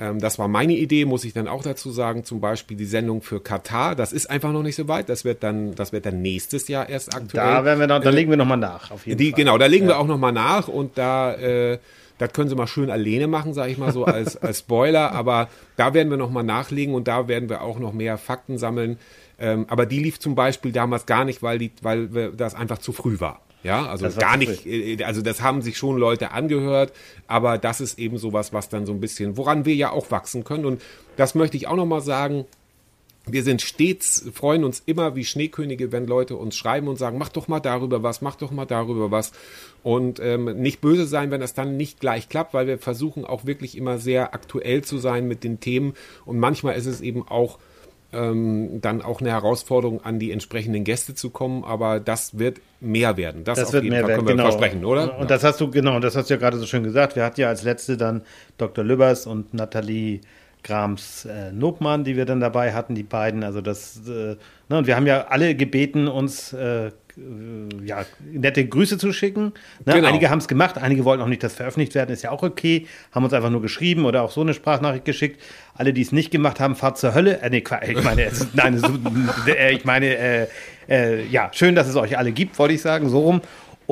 ähm, das war meine Idee, muss ich dann auch dazu sagen. Zum Beispiel die Sendung für Katar. Das ist einfach noch nicht so weit. Das wird dann, das wird dann nächstes Jahr erst aktuell. Da werden wir noch, da legen wir nochmal nach, auf jeden die, Fall. genau, da legen wir auch noch mal nach und da, äh, das können Sie mal schön alleine machen, sage ich mal so als, als Spoiler. Aber da werden wir noch mal nachlegen und da werden wir auch noch mehr Fakten sammeln. Ähm, aber die lief zum Beispiel damals gar nicht, weil die, weil das einfach zu früh war. Ja, also gar nicht, äh, also das haben sich schon Leute angehört, aber das ist eben sowas, was dann so ein bisschen, woran wir ja auch wachsen können. Und das möchte ich auch nochmal sagen. Wir sind stets, freuen uns immer wie Schneekönige, wenn Leute uns schreiben und sagen, mach doch mal darüber was, mach doch mal darüber was. Und ähm, nicht böse sein, wenn das dann nicht gleich klappt, weil wir versuchen auch wirklich immer sehr aktuell zu sein mit den Themen. Und manchmal ist es eben auch ähm, dann auch eine Herausforderung, an die entsprechenden Gäste zu kommen. Aber das wird mehr werden. Das, Das auf wird jeden mehr Fall werden, können wir genau. versprechen, oder? Und das hast du, genau, und das hast du ja gerade so schön gesagt. Wir hatten ja als letzte dann Dr. Lübbers und Nathalie Grams äh, Nobmann, die wir dann dabei hatten, die beiden. Also das, äh, ne, und wir haben ja alle gebeten, uns äh, äh, ja, nette Grüße zu schicken. Ne? Genau. Einige haben es gemacht, einige wollten auch nicht, dass veröffentlicht werden, ist ja auch okay. Haben uns einfach nur geschrieben oder auch so eine Sprachnachricht geschickt. Alle, die es nicht gemacht haben, fahrt zur Hölle. Äh, nee, ich meine, es, ist- nein, äh, ich meine, äh, äh, ja, schön, dass es euch alle gibt, wollte ich sagen, so rum.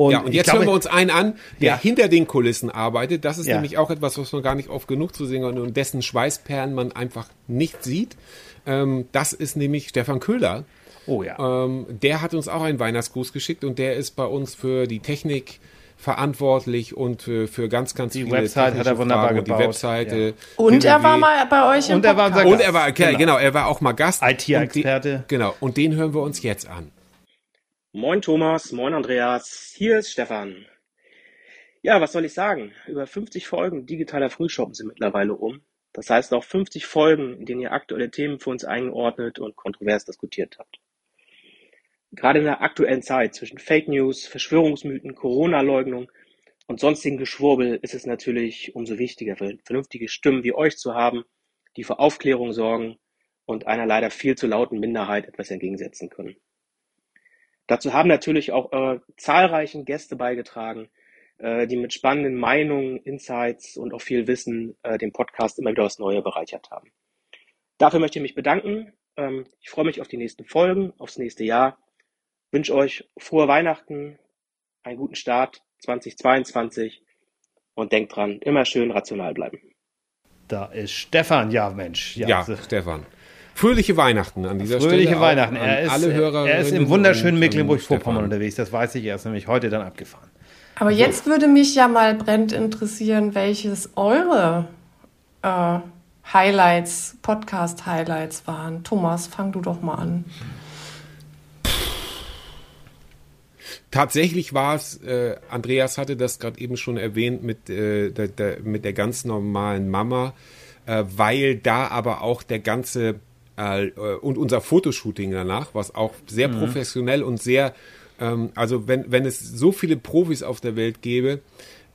Und ja, und jetzt glaube- hören wir uns einen an, der Ja. hinter den Kulissen arbeitet. Das ist Ja. nämlich auch etwas, was man gar nicht oft genug zu sehen hat und dessen Schweißperlen man einfach nicht sieht. Ähm, das ist nämlich Stefan Köhler. Oh ja. Ähm, der hat uns auch einen Weihnachtsgruß geschickt und der ist bei uns für die Technik verantwortlich und für, für ganz, ganz Die viele Website hat er wunderbar Fragen und Die gebaut. Webseite. Und er war mal bei euch im Und er war unser Und er war, okay, Genau. genau, er war auch mal Gast. IT-Experte. Genau, und den hören wir uns jetzt an. Moin Thomas, moin Andreas, hier ist Stefan. Ja, was soll ich sagen? Über 50 Folgen digitaler Frühschoppen sind mittlerweile um. Das heißt auch 50 Folgen, in denen ihr aktuelle Themen für uns eingeordnet und kontrovers diskutiert habt. Gerade in der aktuellen Zeit zwischen Fake News, Verschwörungsmythen, Corona-Leugnung und sonstigen Geschwurbel ist es natürlich umso wichtiger, vernünftige Stimmen wie euch zu haben, die für Aufklärung sorgen und einer leider viel zu lauten Minderheit etwas entgegensetzen können. Dazu haben natürlich auch eure zahlreichen Gäste beigetragen, äh, die mit spannenden Meinungen, Insights und auch viel Wissen äh, den Podcast immer wieder aufs Neue bereichert haben. Dafür möchte ich mich bedanken. Ähm, ich freue mich auf die nächsten Folgen, aufs nächste Jahr. Wünsche euch frohe Weihnachten, einen guten Start 2022 und denkt dran, immer schön rational bleiben. Da ist Stefan, ja Mensch. Ja, so- Stefan. Fröhliche Weihnachten an dieser Fröhliche Stelle. auch Weihnachten. an Er ist, alle Hörer. er ist im wunderschönen Mecklenburg-Vorpommern unterwegs. Das weiß ich. Er ist nämlich heute dann abgefahren. Aber jetzt würde mich ja mal brennend interessieren, welches eure äh, Highlights, Podcast-Highlights waren. Thomas, fang du doch mal an. Tatsächlich war es, äh, Andreas hatte das gerade eben schon erwähnt, mit, äh, der, der, mit der ganz normalen Mama, äh, weil da aber auch der ganze äh, und unser Fotoshooting danach, was auch sehr Mhm. professionell und sehr, ähm, also wenn, wenn es so viele Profis auf der Welt gäbe,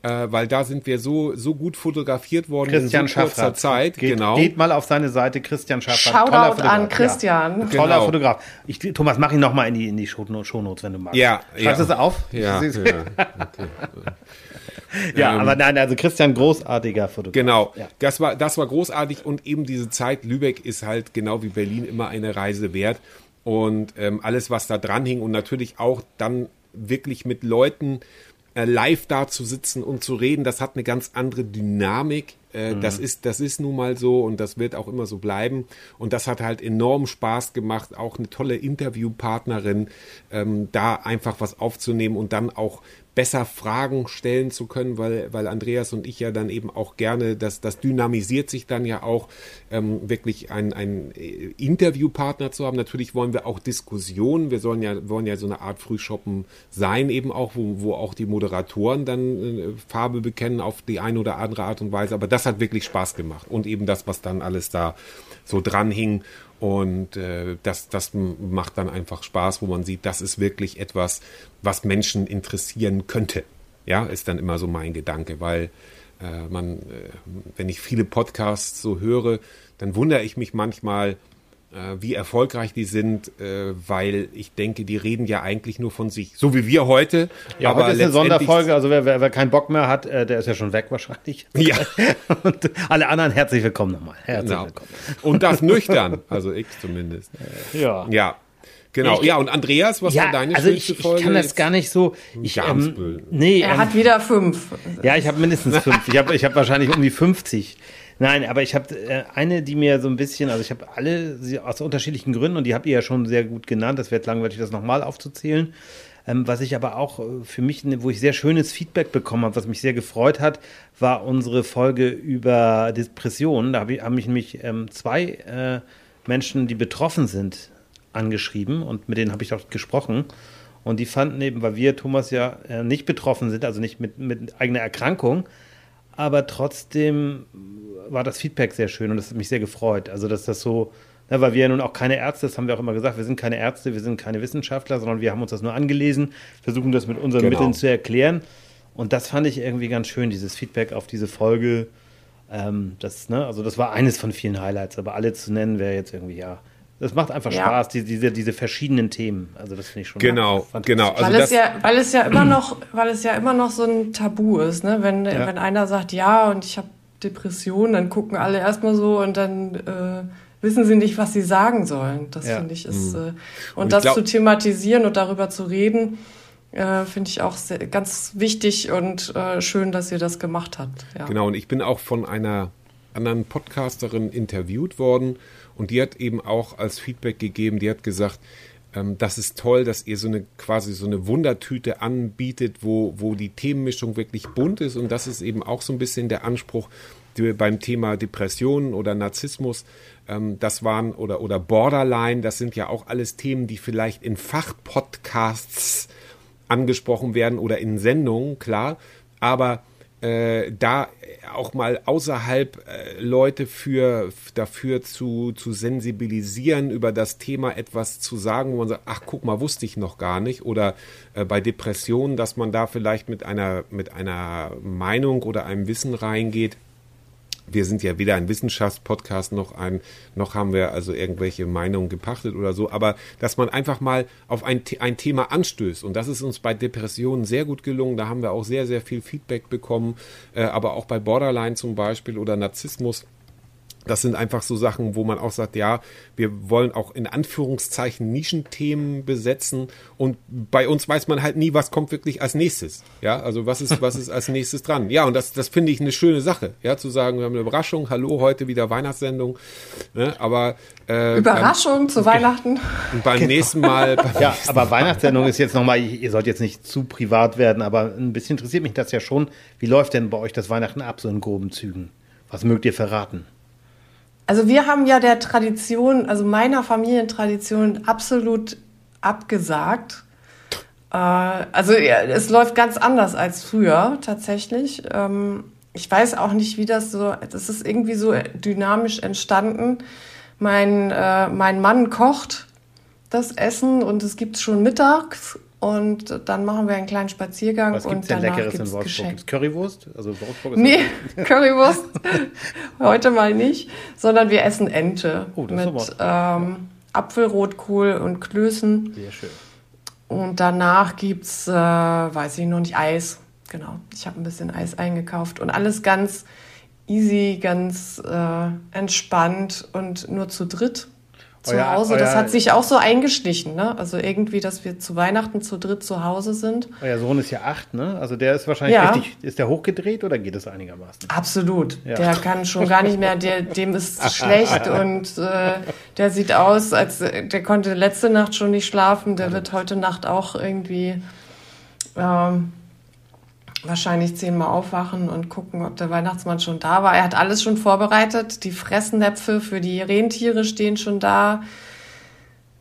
äh, weil da sind wir so, so gut fotografiert worden Christian in so kurzer Schaffrath. Zeit. Geht, genau. geht mal auf seine Seite, Christian Schaffrath. Shoutout Toller Fotograf. an Christian. Ja. Toller Genau. Fotograf. Ich, Thomas, mach ihn noch mal in die, in die Show- Shownotes, wenn du magst. Ja, Schreibst ja. du es auf? Ja, ja, okay. ja Ähm, aber nein, also Christian, großartiger Fotograf. Genau, Ja. das war das war großartig und eben diese Zeit Lübeck ist halt genau wie Berlin immer eine Reise wert und ähm, alles was da dran hing und natürlich auch dann wirklich mit Leuten äh, live da zu sitzen und zu reden, das hat eine ganz andere Dynamik. Äh, Das ist das ist nun mal so und das wird auch immer so bleiben und das hat halt enorm Spaß gemacht, auch eine tolle Interviewpartnerin, ähm, da einfach was aufzunehmen und dann auch besser Fragen stellen zu können, weil, weil Andreas und ich ja dann eben auch gerne, das, das dynamisiert sich dann ja auch, ähm, wirklich ein, ein äh, Interviewpartner zu haben. Natürlich wollen wir auch Diskussionen, wir sollen ja, wollen ja so eine Art Frühshoppen sein, eben auch, wo, wo auch die Moderatoren dann äh, Farbe bekennen auf die eine oder andere Art und Weise. Aber das hat wirklich Spaß gemacht und eben das, was dann alles da so dran hing. Und äh, das, das macht dann einfach Spaß, wo man sieht, das ist wirklich etwas, was Menschen interessieren könnte. Ja, ist dann immer so mein Gedanke, weil äh, man, äh, wenn ich viele Podcasts so höre, dann wundere ich mich manchmal, wie erfolgreich die sind, äh, weil ich denke, die reden ja eigentlich nur von sich, so wie wir heute. Ja, aber heute ist eine Sonderfolge, also wer, wer, wer keinen Bock mehr hat, äh, der ist ja schon weg wahrscheinlich. Ja. Und alle anderen herzlich willkommen nochmal. Herzlich Genau. willkommen. Und das nüchtern, also ich zumindest. Ja. Ja, genau. Ich- Ja, und Andreas, was war Ja, deine also schönste ich, ich Folge? kann das gar nicht so. Ich, ähm, nee, Er ähm, hat wieder fünf. Ja, ich habe mindestens fünf. Ich habe ich hab wahrscheinlich um die 50. Nein, aber ich habe äh, eine, die mir so ein bisschen, also ich habe alle aus unterschiedlichen Gründen und die habt ihr ja schon sehr gut genannt. Das wird langweilig, das nochmal aufzuzählen. Ähm, was ich aber auch äh, für mich, ne, wo ich sehr schönes Feedback bekommen habe, was mich sehr gefreut hat, war unsere Folge über Depressionen. Da haben mich nämlich ähm, zwei äh, Menschen, die betroffen sind, angeschrieben und mit denen habe ich auch gesprochen. Und die fanden eben, weil wir, Thomas, ja nicht betroffen sind, also nicht mit, mit eigener Erkrankung, aber trotzdem war das Feedback sehr schön und das hat mich sehr gefreut. Also, dass das so, ne, weil wir ja nun auch keine Ärzte, das haben wir auch immer gesagt, wir sind keine Ärzte, wir sind keine Wissenschaftler, sondern wir haben uns das nur angelesen, versuchen das mit unseren Genau. Mitteln zu erklären. Und das fand ich irgendwie ganz schön, dieses Feedback auf diese Folge. Ähm, das, ne, also das war eines von vielen Highlights, aber alle zu nennen wäre jetzt irgendwie, ja. Das macht einfach Ja. Spaß, die, diese, diese verschiedenen Themen. Also das finde ich schon Genau, fantastisch. genau. Also weil, das, es ja, weil es ja immer noch, weil es ja immer noch so ein Tabu ist, ne? Wenn, Ja. wenn einer sagt, ja, und ich habe Depressionen, dann gucken alle erstmal so und dann äh, wissen sie nicht, was sie sagen sollen. Das Ja. finde ich ist äh, und, Und ich das glaub- zu thematisieren und darüber zu reden, äh, finde ich auch sehr, ganz wichtig und äh, schön, dass ihr das gemacht habt. Ja. Genau, und ich bin auch von einer anderen Podcasterin interviewt worden und die hat eben auch als Feedback gegeben, die hat gesagt, ähm, das ist toll, dass ihr so eine quasi so eine Wundertüte anbietet, wo, wo die Themenmischung wirklich bunt ist und das ist eben auch so ein bisschen der Anspruch beim Thema Depressionen oder Narzissmus. Ähm, das waren oder, oder Borderline, das sind ja auch alles Themen, die vielleicht in Fachpodcasts angesprochen werden oder in Sendungen, klar, aber äh, da auch mal außerhalb äh, Leute für dafür zu, zu sensibilisieren, über das Thema etwas zu sagen, wo man sagt, ach guck mal, wusste ich noch gar nicht. Oder äh, bei Depressionen, dass man da vielleicht mit einer, mit einer Meinung oder einem Wissen reingeht. Wir sind ja weder ein Wissenschaftspodcast noch ein, noch haben wir also irgendwelche Meinungen gepachtet oder so, aber dass man einfach mal auf ein, ein Thema anstößt. Und das ist uns bei Depressionen sehr gut gelungen. Da haben wir auch sehr, sehr viel Feedback bekommen, äh, aber auch bei Borderline zum Beispiel oder Narzissmus. Das sind einfach so Sachen, wo man auch sagt, ja, wir wollen auch in Anführungszeichen Nischenthemen besetzen und bei uns weiß man halt nie, was kommt wirklich als nächstes. Ja, also was ist, was ist als nächstes dran? Ja, und das, das finde ich eine schöne Sache, ja, zu sagen, wir haben eine Überraschung, hallo, heute wieder Weihnachtssendung, ne, aber äh, Überraschung zu Weihnachten. beim, beim nächsten Mal, beim Ja, aber Weihnachtssendung ist jetzt nochmal, ihr sollt jetzt nicht zu privat werden, aber ein bisschen interessiert mich das ja schon. Wie läuft denn bei euch das Weihnachten ab, so in groben Zügen? Was mögt ihr verraten? Also wir haben ja der Tradition, also meiner Familientradition absolut abgesagt. Äh, also es läuft ganz anders als früher tatsächlich. Ähm, ich weiß auch nicht, wie das so, das ist irgendwie so dynamisch entstanden. Mein, äh, mein Mann kocht das Essen und es gibt schon mittags und dann machen wir einen kleinen Spaziergang Was gibt und es denn danach Leckeres in gibt's Wolfsburg? Geschenk. Gibt's Currywurst? Also Wolfsburg ist Nee, Currywurst. Heute mal nicht, sondern wir essen Ente Oh, das ist mit ähm, Apfelrotkohl und Klößen. sehr schön. Und danach gibt's, äh, weiß ich noch nicht, Eis. Genau, ich habe ein bisschen Eis eingekauft und alles ganz easy, ganz äh, entspannt und nur zu dritt zu Euer- Hause. Das euer- hat sich auch so eingeschlichen, ne? Also irgendwie, dass wir zu Weihnachten zu dritt zu Hause sind. Euer Sohn ist ja acht, ne? Also der ist wahrscheinlich Ja. richtig, ist der hochgedreht oder geht es einigermaßen? Absolut. Ja. Der kann schon gar nicht mehr, der, dem ist schlecht und äh, der sieht aus, als der konnte letzte Nacht schon nicht schlafen. Der wird heute Nacht auch irgendwie ähm, wahrscheinlich zehnmal aufwachen und gucken, ob der Weihnachtsmann schon da war. Er hat alles schon vorbereitet. Die Fressnäpfe für die Rentiere stehen schon da.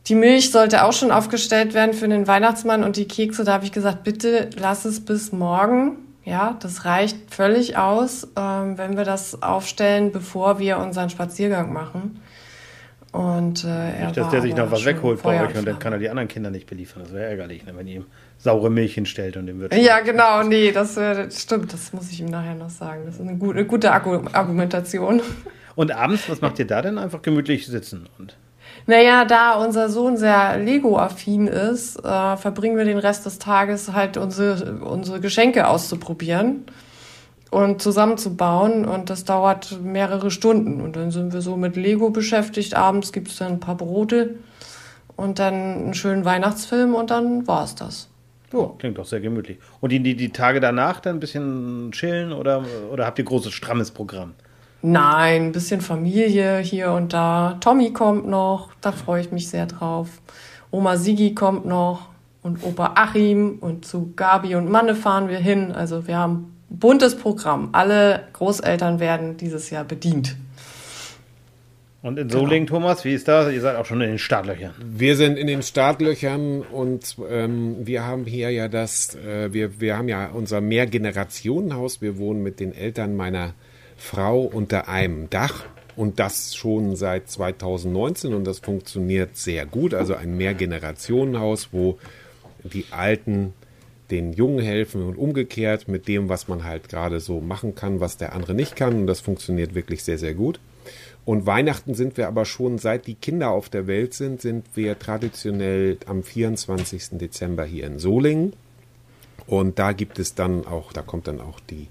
Die Milch sollte auch schon aufgestellt werden für den Weihnachtsmann und die Kekse, da habe ich gesagt, bitte lass es bis morgen. Ja, das reicht völlig aus, ähm, wenn wir das aufstellen, bevor wir unseren Spaziergang machen. Und äh, er Nicht, dass der sich noch was wegholt bei euch und dann kann er die anderen Kinder nicht beliefern. Das wäre ärgerlich, ne, wenn ihr ihm saure Milch hinstellt und dem wird. Ja, genau, nee, das, das stimmt, das muss ich ihm nachher noch sagen. Das ist eine gute, eine gute Argu Argumentation. Und abends, was macht ihr da denn? Einfach gemütlich sitzen und. Naja, da unser Sohn sehr Lego-affin ist, äh, verbringen wir den Rest des Tages halt unsere, unsere Geschenke auszuprobieren und zusammenzubauen. Und das dauert mehrere Stunden. Und dann sind wir so mit Lego beschäftigt. Abends gibt es dann ein paar Brote und dann einen schönen Weihnachtsfilm und dann war's das. Oh, klingt doch sehr gemütlich. Und die, die, die Tage danach dann ein bisschen chillen oder, oder habt ihr großes, strammes Programm? Nein, ein bisschen Familie hier und da. Tommy kommt noch, da freue ich mich sehr drauf. Oma Sigi kommt noch und Opa Achim und zu Gabi und Manne fahren wir hin. Also wir haben buntes Programm. Alle Großeltern werden dieses Jahr bedient. Und in Solingen, Thomas, wie ist das? Ihr seid auch schon in den Startlöchern. Wir sind in den Startlöchern und ähm, wir haben hier ja das, äh, wir, wir haben ja unser Mehrgenerationenhaus. Wir wohnen mit den Eltern meiner Frau unter einem Dach und das schon seit 2019 und das funktioniert sehr gut. Also ein Mehrgenerationenhaus, wo die Alten den Jungen helfen und umgekehrt mit dem, was man halt gerade so machen kann, was der andere nicht kann. Und das funktioniert wirklich sehr, sehr gut. Und Weihnachten sind wir aber schon, seit die Kinder auf der Welt sind, sind wir traditionell am 24. Dezember hier in Solingen. Und da gibt es dann auch, da kommt dann auch die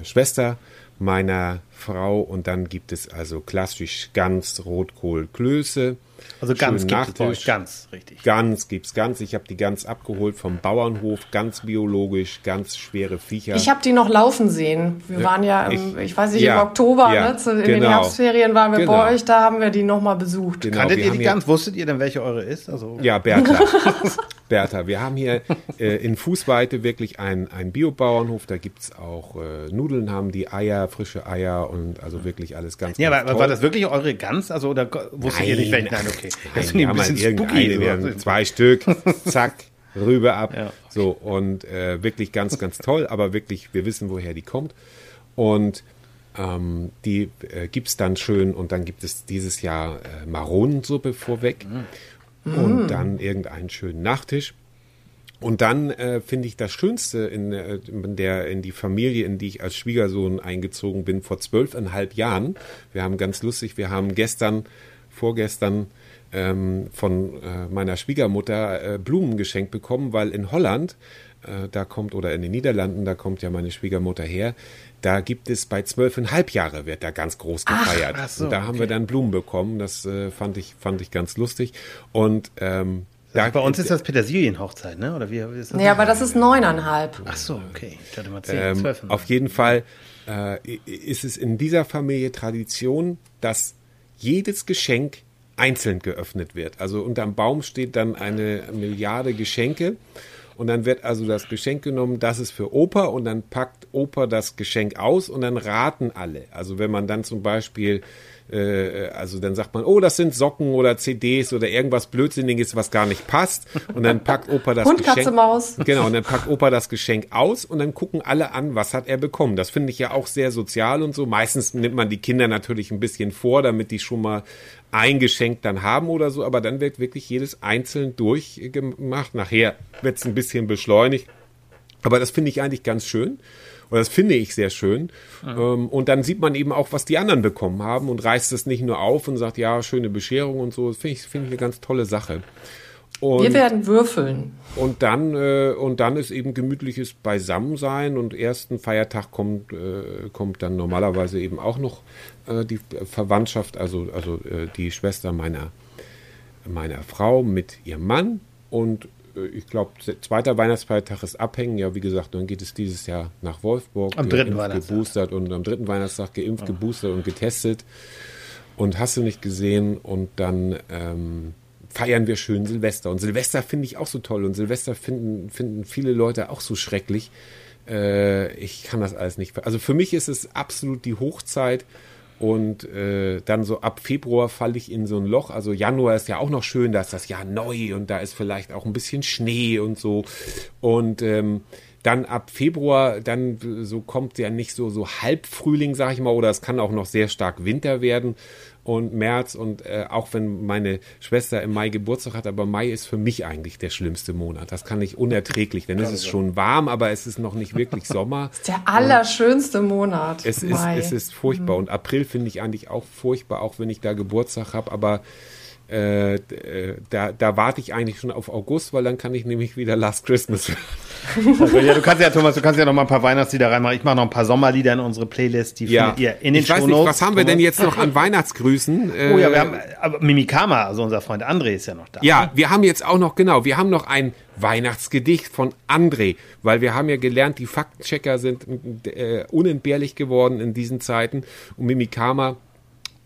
äh, Schwester meiner Frau und dann gibt es also klassisch Gans, Rotkohl, Klöße. Also ganz gibt es ganz, richtig. Gans gibt's ganz. Ich habe die Gans abgeholt vom Bauernhof, ganz biologisch, ganz schwere Viecher. Ich habe die noch laufen sehen. Wir Ja, waren ja, im, ich- ich, weiß nicht, ja, im Oktober, ja, ne, zu, in den genau. Herbstferien waren wir Genau. bei euch, da haben wir die nochmal besucht. Genau, Kanntet ihr die ganz? Wusstet ihr denn, welche eure ist? Also, Ja, Bertha. Bertha, wir haben hier äh, in Fußweite wirklich einen Biobauernhof. Da gibt's auch äh, Nudeln, haben die Eier, frische Eier und also wirklich alles ganz, ja, ganz aber toll. war das wirklich eure Gans? Also, oder wusstet ihr nicht welche? Nein, okay. Das ich wir ein bisschen halt spooky. so. zwei Stück, zack, rüber ab. Ja. So, und äh, wirklich ganz, ganz toll, aber wirklich, wir wissen, woher die kommt. Und ähm, die äh, gibt's dann schön und dann gibt es dieses Jahr äh, Maronensuppe vorweg und dann irgendeinen schönen Nachtisch. Und dann äh, finde ich das Schönste in, äh, in der in die Familie, in die ich als Schwiegersohn eingezogen bin vor zwölfeinhalb Jahren. Wir haben ganz lustig, wir haben gestern, vorgestern ähm, von äh, meiner Schwiegermutter äh, Blumen geschenkt bekommen, weil in Holland, äh, da kommt oder in den Niederlanden, da kommt ja meine Schwiegermutter her, da gibt es bei zwölfeinhalb Jahre wird da ganz groß gefeiert. ach so, und da haben wir dann Blumen bekommen. Das äh, fand ich fand ich ganz lustig. Und ähm, da, Bei uns ist das Petersilienhochzeit, ne? Oder wie ist das? Nee, aber das ist neuneinhalb. Ach so, okay. Ich hatte mal 10, Ähm, 12. auf jeden Fall äh, ist es in dieser Familie Tradition, dass jedes Geschenk einzeln geöffnet wird. Also unterm Baum steht dann eine Milliarde Geschenke und dann wird also das Geschenk genommen, das ist für Opa und dann packt Opa das Geschenk aus und dann raten alle. Also wenn man dann zum Beispiel äh, also dann sagt man, oh, das sind Socken oder CDs oder irgendwas Blödsinniges, was gar nicht passt. Und dann packt Opa das Hund, Geschenk. Katze, Maus. Genau, und dann packt Opa das Geschenk aus und dann gucken alle an, was hat er bekommen. Das finde ich ja auch sehr sozial und so. Meistens nimmt man die Kinder natürlich ein bisschen vor, damit die schon mal ein Geschenk dann haben oder so, aber dann wird wirklich jedes einzeln durchgemacht. Nachher wird es ein bisschen beschleunigt. Aber das finde ich eigentlich ganz schön. Oder das finde ich sehr schön. Ähm, und dann sieht man eben auch, was die anderen bekommen haben und reißt es nicht nur auf und sagt, ja, schöne Bescherung und so. Das finde ich, finde ich eine ganz tolle Sache. Und, Wir werden würfeln. und dann äh, und dann ist eben gemütliches Beisammensein und ersten Feiertag kommt äh, kommt dann normalerweise eben auch noch äh, die Verwandtschaft, also also äh, die Schwester meiner meiner Frau mit ihrem Mann und äh, ich glaube, zweiter Weihnachtsfeiertag ist abhängen. Ja, wie gesagt, dann geht es dieses Jahr nach Wolfsburg. Am dritten geimpft, Weihnachtstag. Geboostert und am dritten Weihnachtstag geimpft, geboostert und getestet. Und hast du nicht gesehen. Und dann ähm, feiern wir schön Silvester. Und Silvester finde ich auch so toll. Und Silvester finden, finden viele Leute auch so schrecklich. Äh, ich kann das alles nicht. Also für mich ist es absolut die Hochzeit. Und äh, dann so ab Februar falle ich in so ein Loch. Also Januar ist ja auch noch schön, da ist das Jahr neu und da ist vielleicht auch ein bisschen Schnee und so. Und ähm, dann ab Februar, dann so kommt ja nicht so so Halbfrühling, sag ich mal, oder es kann auch noch sehr stark Winter werden und März und äh, auch wenn meine Schwester im Mai Geburtstag hat, aber Mai ist für mich eigentlich der schlimmste Monat. Das kann ich unerträglich, denn es ist schon warm, aber es ist noch nicht wirklich Sommer. Der allerschönste Monat. Es ist, Mai. es ist furchtbar. Und April finde ich eigentlich auch furchtbar, auch wenn ich da Geburtstag habe. Aber äh, äh, da, da warte ich eigentlich schon auf August, weil dann kann ich nämlich wieder Last Christmas. Also, ja, du kannst ja, Thomas, du kannst ja noch mal ein paar Weihnachtslieder reinmachen. Ich mache noch ein paar Sommerlieder in unsere Playlist. Die findet ihr in den ich weiß nicht, was haben wir denn jetzt noch an Weihnachtsgrüßen? Oh ja, wir Äh, haben, aber Mimikama, also unser Freund André ist ja noch da. Ja, wir haben jetzt auch noch, genau, wir haben noch ein Weihnachtsgedicht von André, weil wir haben ja gelernt, die Faktenchecker sind äh, unentbehrlich geworden in diesen Zeiten und Mimikama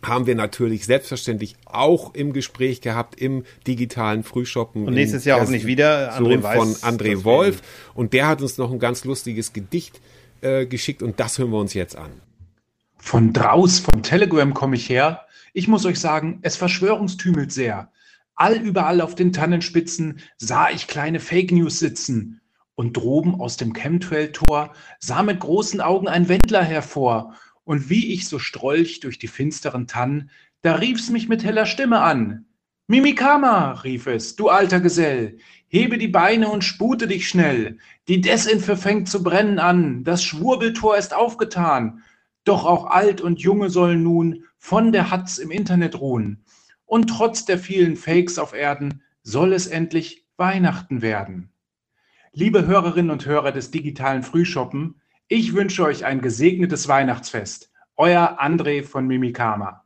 haben wir natürlich selbstverständlich auch im Gespräch gehabt im digitalen Frühshoppen. Und nächstes Jahr in hoffentlich wieder André Weiß, von André Wolf. Und der hat uns noch ein ganz lustiges Gedicht äh, geschickt und das hören wir uns jetzt an. Von draus, vom Telegram komme ich her. Ich muss euch sagen, es verschwörungstümelt sehr. All überall auf den Tannenspitzen sah ich kleine Fake News sitzen. Und droben aus dem Chemtrail-Tor sah mit großen Augen ein Wendler hervor. Und wie ich so strolch durch die finsteren Tannen, da rief's mich mit heller Stimme an. Mimikama, rief es, du alter Gesell, hebe die Beine und spute dich schnell. Die Desinfe fängt zu brennen an, das Schwurbeltor ist aufgetan. Doch auch alt und junge sollen nun von der Hatz im Internet ruhen. Und trotz der vielen Fakes auf Erden soll es endlich Weihnachten werden. Liebe Hörerinnen und Hörer des digitalen Frühshoppen, ich wünsche euch ein gesegnetes Weihnachtsfest. Euer André von Mimikama.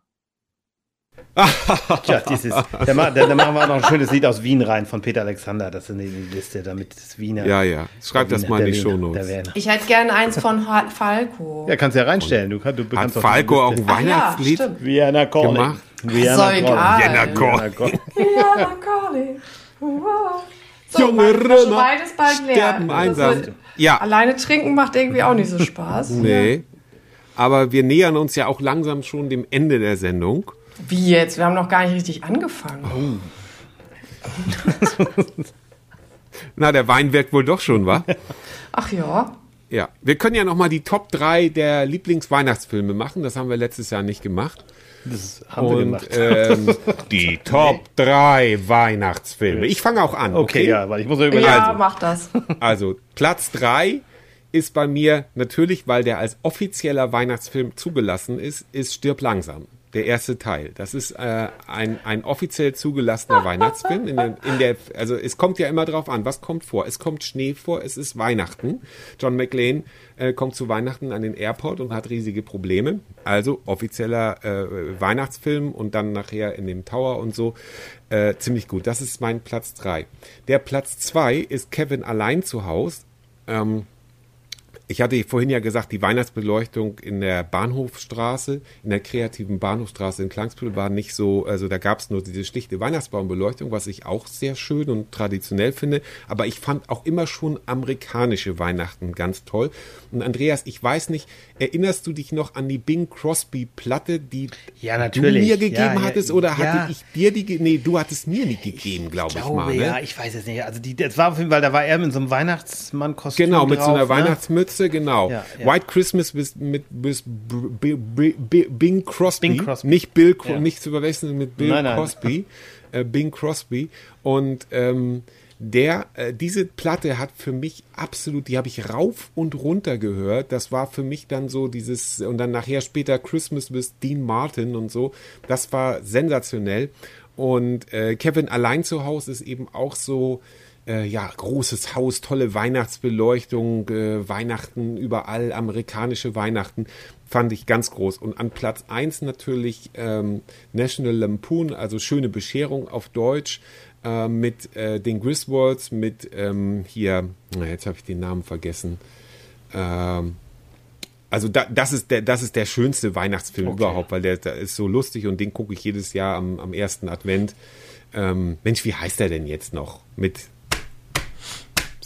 Tja, dieses, da, ma- da, da machen wir auch noch ein schönes Lied aus Wien rein von Peter Alexander. Das in die Liste, damit das Wiener. Ja, ja. Schreib der das Wiener- mal in die Shownotes. Ich hätte gerne eins von Ha- Falco. Ja, kannst ja reinstellen. Du, kann, du Hat kannst doch Falco auch ein ja, Weihnachtslied? stimmt. Vienna Calling. gemacht? Vienna Calling. Vienna Calling. Vienna Calling. Ja, Carly. So, Junge Wein ist bald leer. sterben Das einsam. wird- Ja, Alleine trinken macht irgendwie auch nicht so Spaß. nee. Aber wir nähern uns ja auch langsam schon dem Ende der Sendung. Wie jetzt? Wir haben noch gar nicht richtig angefangen. Na, der Wein wirkt wohl doch schon, wa? Ach ja. Ja. Wir können ja noch mal die Top 3 der Lieblingsweihnachtsfilme machen. Das haben wir letztes Jahr nicht gemacht. Das haben wir Und gemacht. ähm, die Top 3 Weihnachtsfilme. Ich fange auch an. Okay, Okay, ja, weil ich muss ja überlegen. Ja, Also. mach das. Also Platz 3 ist bei mir natürlich, weil der als offizieller Weihnachtsfilm zugelassen ist, ist Stirb langsam. Der erste Teil. Das ist äh, ein, ein offiziell zugelassener Weihnachtsfilm. In der, in der, also es kommt ja immer drauf an, was kommt vor. Es kommt Schnee vor, es ist Weihnachten. John McClane äh, kommt zu Weihnachten an den Airport und hat riesige Probleme. Also offizieller äh, Weihnachtsfilm und dann nachher in dem Tower und so. Äh, ziemlich gut. Das ist mein Platz 3. Der Platz 2 ist Kevin allein zu Haus. Ähm, ich hatte vorhin ja gesagt, die Weihnachtsbeleuchtung in der Bahnhofstraße, in der kreativen Bahnhofstraße in Klangsbüttel war nicht so, also da gab es nur diese schlichte Weihnachtsbaumbeleuchtung, was ich auch sehr schön und traditionell finde. Aber ich fand auch immer schon amerikanische Weihnachten ganz toll. Und Andreas, ich weiß nicht, erinnerst du dich noch an die Bing Crosby Platte, die Ja, du mir gegeben Ja, ja, hattest? Oder ja. hatte ich dir die, nee, du hattest mir nicht gegeben, glaube ich, glaube, mal. Ne? ja, ich weiß es nicht. Also die, das war auf jeden Fall, da war er mit so einem Weihnachtsmann-Kostüm Genau, mit so einer drauf, ne? Weihnachtsmütze, genau. Ja, ja. White Christmas bis, mit bis B- B- B- Bing Crosby. Bing Crosby. Nicht Bill, Ja. nicht zu verwechseln mit Bill Nein, nein. Crosby. äh, Bing Crosby. Und ähm, der, äh, diese Platte hat für mich absolut, die habe ich rauf und runter gehört. Das war für mich dann so dieses, und dann nachher später Christmas bis Dean Martin und so. Das war sensationell. Und äh, Kevin allein zu Hause ist eben auch so, äh, ja, großes Haus, tolle Weihnachtsbeleuchtung, äh, Weihnachten überall, amerikanische Weihnachten, fand ich ganz groß. Und an Platz eins natürlich ähm, National Lampoon, also schöne Bescherung auf Deutsch, äh, mit den Griswolds, mit ähm, hier, na, jetzt habe ich den Namen vergessen. Ähm, also da, das ist der, das ist der schönste Weihnachtsfilm überhaupt, weil der, der ist so lustig und den gucke ich jedes Jahr am, am ersten Advent. Ähm, Mensch, wie heißt der denn jetzt noch? Mit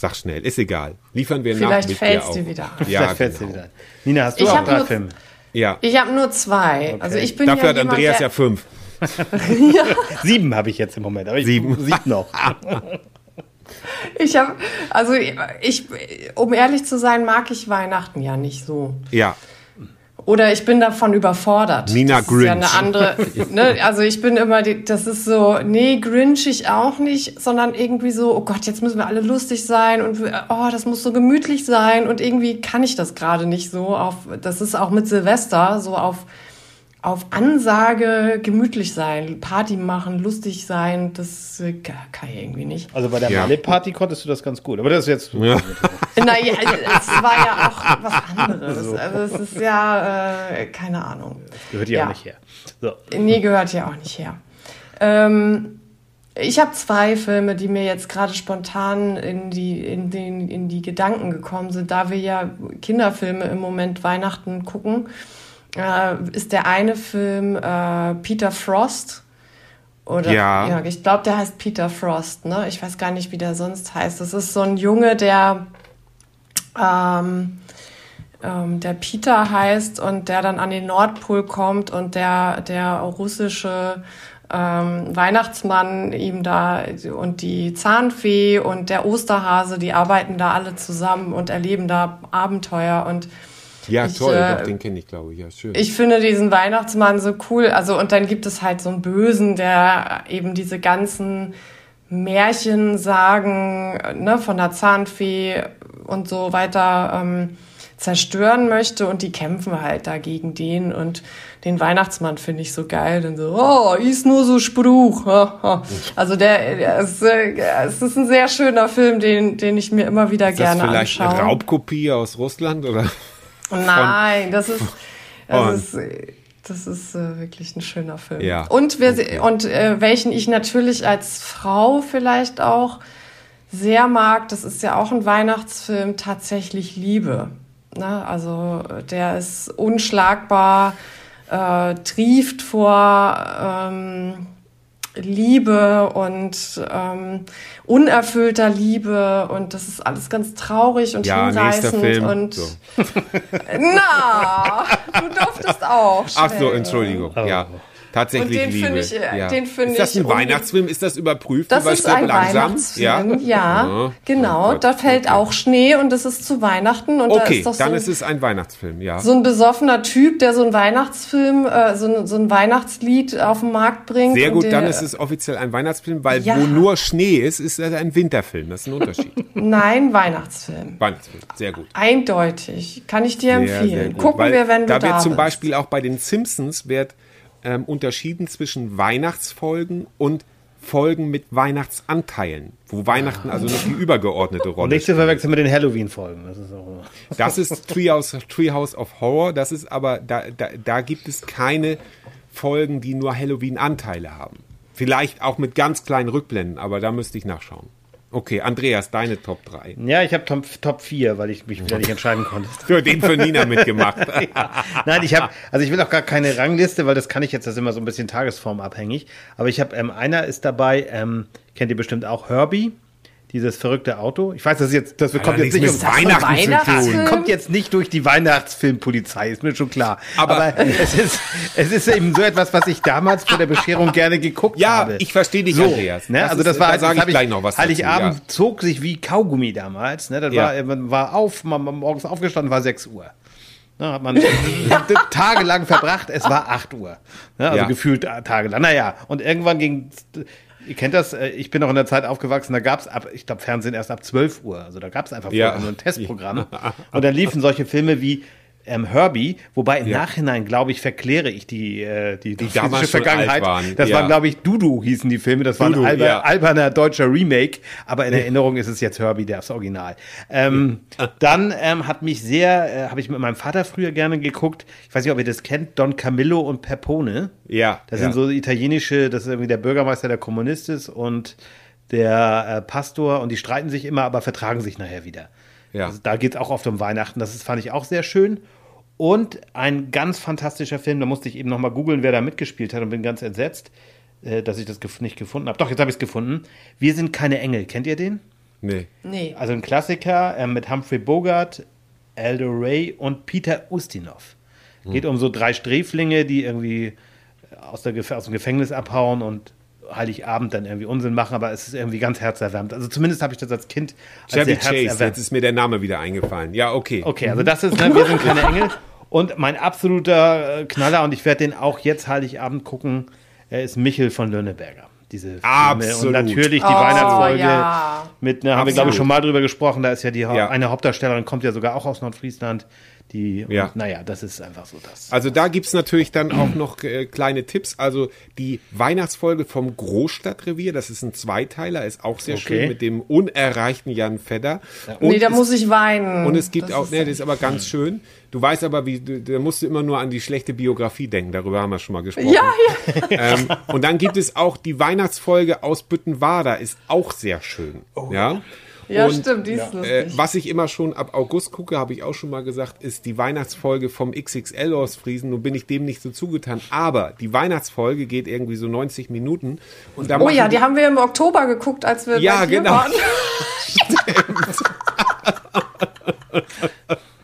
Sag schnell, ist egal. Liefern wir nach. Vielleicht fällt's dir dir auf. wieder ein. Ja, Vielleicht fällt's dir genau. wieder. ein. Nina, hast du Ich auch drei nur- Filme? Ja. Ich habe nur zwei. Also ich bin Dafür ja hat jemand, Andreas ja fünf. Sieben habe ich jetzt im Moment, aber ich Sieben. sieben noch. Ich habe, also ich, um ehrlich zu sein, mag ich Weihnachten ja nicht so. Ja. Oder ich bin davon überfordert. Nina das Ist ja eine Grinch. andere, ne? Also ich bin immer, die, das ist so, nee, Grinch ich auch nicht, sondern irgendwie so, oh Gott, jetzt müssen wir alle lustig sein und oh, das muss so gemütlich sein und irgendwie kann ich das gerade nicht so auf, das ist auch mit Silvester so auf, auf Ansage gemütlich sein, Party machen, lustig sein, das äh, kann ich irgendwie nicht. Also bei der Ja. Malle-Party konntest du das ganz gut. Aber das ist jetzt. Ja. Naja, es war ja auch was anderes. Also es ist ja, äh, keine Ahnung. Gehört ja, Ja. auch nicht her. So. Nee, gehört ja auch nicht her. Ähm, ich habe zwei Filme, die mir jetzt gerade spontan in die, in, den, in die Gedanken gekommen sind, da wir ja Kinderfilme im Moment Weihnachten gucken. Äh, ist der eine Film äh, Peter Frost. Oder, Ja. ja ich glaube, der heißt Peter Frost, ne? Ich weiß gar nicht, wie der sonst heißt. Das ist so ein Junge, der, ähm, ähm, der Peter heißt und der dann an den Nordpol kommt und der, der russische ähm, Weihnachtsmann ihm da und die Zahnfee und der Osterhase, die arbeiten da alle zusammen und erleben da Abenteuer und Ja, Ich, toll, äh, doch, den kenne ich, glaube ich. Ja, schön. ich finde diesen Weihnachtsmann so cool. Also, und dann gibt es halt so einen Bösen, der eben diese ganzen Märchen sagen, ne, von der Zahnfee und so weiter ähm, zerstören möchte und die kämpfen halt da gegen den und den Weihnachtsmann finde ich so geil. Dann so, oh, ist nur so Spruch. Also der, ist, äh, es ist ein sehr schöner Film, den, den ich mir immer wieder ist gerne vielleicht anschaue. eine Raubkopie aus Russland oder? Nein, das ist, das ist, das ist äh, wirklich ein schöner Film. Ja, Und, wir, okay. und äh, welchen ich natürlich als Frau vielleicht auch sehr mag, das ist ja auch ein Weihnachtsfilm, tatsächlich Liebe. Ne? Also der ist unschlagbar, äh, trieft vor ähm, Liebe und ähm, unerfüllter Liebe und das ist alles ganz traurig und Ja, hinreißend Film. und So. na, du durftest auch. Ach so. Entschuldigung. Oh. Ja, tatsächlich Und den Liebe. ich, äh, ja. den finde ist das ein Weihnachtsfilm? Ist das überprüft? Das ist Stirb ein langsam? Weihnachtsfilm, ja, Oh genau. Gott, da fällt okay. auch Schnee und es ist zu Weihnachten und da Okay, ist doch so, dann ein- ist es ein Weihnachtsfilm, ja. so ein besoffener Typ, der so ein Weihnachtsfilm, äh, so, ein, so ein Weihnachtslied auf den Markt bringt. Sehr gut, dann ist es offiziell ein Weihnachtsfilm, weil Ja. wo nur Schnee ist, ist es ein Winterfilm. Das ist ein Unterschied. Nein, Weihnachtsfilm. Weihnachtsfilm, sehr gut. Eindeutig. Kann ich dir Sehr, empfehlen. sehr. Gucken Weil wir, wenn du da da wird zum. Beispiel auch bei den Simpsons wird ähm, unterschieden zwischen Weihnachtsfolgen und Folgen mit Weihnachtsanteilen, wo Weihnachten also noch die übergeordnete Und Rolle nicht zu verwechseln mit den Halloween-Folgen. Das ist auch. Das ist Treehouse, Treehouse of Horror. Das ist aber, da, da, da gibt es keine Folgen, die nur Halloween-Anteile haben. Vielleicht auch mit ganz kleinen Rückblenden, aber da müsste ich nachschauen. Okay, Andreas, deine Top 3. Ja, ich habe Top, Top 4, weil ich mich wieder nicht entscheiden konnte. Für den für Nina mitgemacht. Nein, ich habe, also ich will auch gar keine Rangliste, weil das kann ich jetzt, das ist immer so ein bisschen tagesformabhängig. Aber ich habe, ähm, einer ist dabei, ähm, kennt ihr bestimmt auch Herbie, dieses verrückte Auto. Ich weiß, das ist jetzt, das kommt jetzt nicht um Weihnachten zu Weihnachtsfilm? tun. kommt jetzt nicht durch die Weihnachtsfilmpolizei, ist mir schon klar. Aber- Aber, es, ist, es ist eben so etwas, was ich damals vor der Bescherung gerne geguckt Ja, habe. ich verstehe dich, so, Andreas. Ne? Das also ist- das war, da sage das hab ich gleich noch was dazu, Heiligabend ja. zog sich wie Kaugummi damals. Ne? Das Ja. war, man war auf, man, man morgens aufgestanden, war 6 Uhr. Ne, hat man tagelang verbracht, es war 8 Uhr. Ne, also Ja. gefühlt äh, tagelang. Naja, und irgendwann ging, ihr kennt das, äh, ich bin noch in der Zeit aufgewachsen, da gab es ab, ich glaube, Fernsehen erst ab 12 Uhr. Also da gab es einfach Ja. nur ein Testprogramm. Und dann liefen solche Filme wie ähm, Herbie, wobei im Ja. Nachhinein, glaube ich, verkläre ich die, äh, die, die damals alt waren, Das ja. waren, glaube ich, Dudu hießen die Filme. Das war Dudu, ein alber, ja. alberner deutscher Remake, aber in Erinnerung ist es jetzt Herbie, das Original. Ähm, dann ähm, hat mich sehr, äh, habe ich mit meinem Vater früher gerne geguckt. Ich weiß nicht, ob ihr das kennt, Don Camillo und Pepone. Ja, Das sind so italienische, das ist irgendwie der Bürgermeister, der Kommunist ist und der äh, Pastor und die streiten sich immer, aber vertragen sich nachher wieder. Ja. Also da geht es auch oft um Weihnachten. Das ist, fand ich auch sehr schön. Und ein ganz fantastischer Film, da musste ich eben nochmal googeln, wer da mitgespielt hat und bin ganz entsetzt, äh, dass ich das gef nicht gefunden habe. Doch, jetzt habe ich es gefunden. Wir sind keine Engel. Kennt ihr den? Nee. Nee. Also ein Klassiker äh, mit Humphrey Bogart, Aldo Ray und Peter Ustinov. Geht um so drei Sträflinge, die irgendwie aus, der aus dem Gefängnis abhauen und Heiligabend dann irgendwie Unsinn machen, aber es ist irgendwie ganz herzerwärmend. Also zumindest habe ich das als Kind als Chevy sehr Chase, herzerwärmend- jetzt ist mir der Name wieder eingefallen. Ja, okay. Okay, also das ist, ne, wir sind keine Engel. Und mein absoluter äh, Knaller, und ich werde den auch jetzt Heiligabend gucken, ist Michel von Lönneberger. Diese Filme. Absolut. Und natürlich die Oh, Weihnachtsfolge ja. mit, ne, haben wir glaube ich schon mal drüber gesprochen, da ist ja die Ja. eine Hauptdarstellerin, kommt ja sogar auch aus Nordfriesland. Die, Ja. und, naja, das ist einfach so das. Also da gibt's natürlich dann auch noch äh, kleine Tipps. Also die Weihnachtsfolge vom Großstadtrevier, das ist ein Zweiteiler, ist auch sehr Okay. schön mit dem unerreichten Jan Fedder. Und nee, da es- muss ich weinen. Und es gibt Das auch, ne, das ist aber ganz schön. Du weißt aber, wie, du- da musst du immer nur an die schlechte Biografie denken. Darüber haben wir schon mal gesprochen. Ja, ja. Ähm, und dann gibt es auch die Weihnachtsfolge aus Büttenwader, ist auch sehr schön. Oh. Ja. Ja, Und, stimmt, die ist Äh, lustig. was ich immer schon ab August gucke, habe ich auch schon mal gesagt, ist die Weihnachtsfolge vom XXL aus Friesen. Nun bin ich dem nicht so zugetan. Aber die Weihnachtsfolge geht irgendwie so 90 Minuten. Und da oh ja, die haben wir im Oktober geguckt, als wir Ja, bei genau. waren.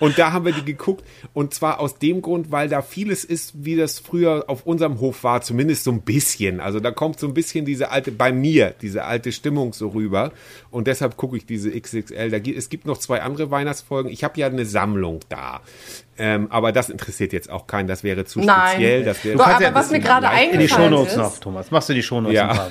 Und da haben wir die geguckt. Und zwar aus dem Grund, weil da vieles ist, wie das früher auf unserem Hof war, zumindest so ein bisschen. Also da kommt so ein bisschen diese alte, bei mir, diese alte Stimmung so rüber. Und deshalb gucke ich diese XXL. Da, es gibt noch zwei andere Weihnachtsfolgen. Ich habe ja eine Sammlung da. Ähm, aber das interessiert jetzt auch keinen. Das wäre zu Nein. speziell. Das wäre Du, kannst aber ja was mir gerade In die eingefallen Shownotes ist, noch, Thomas. Machst du die Shownotes Ja.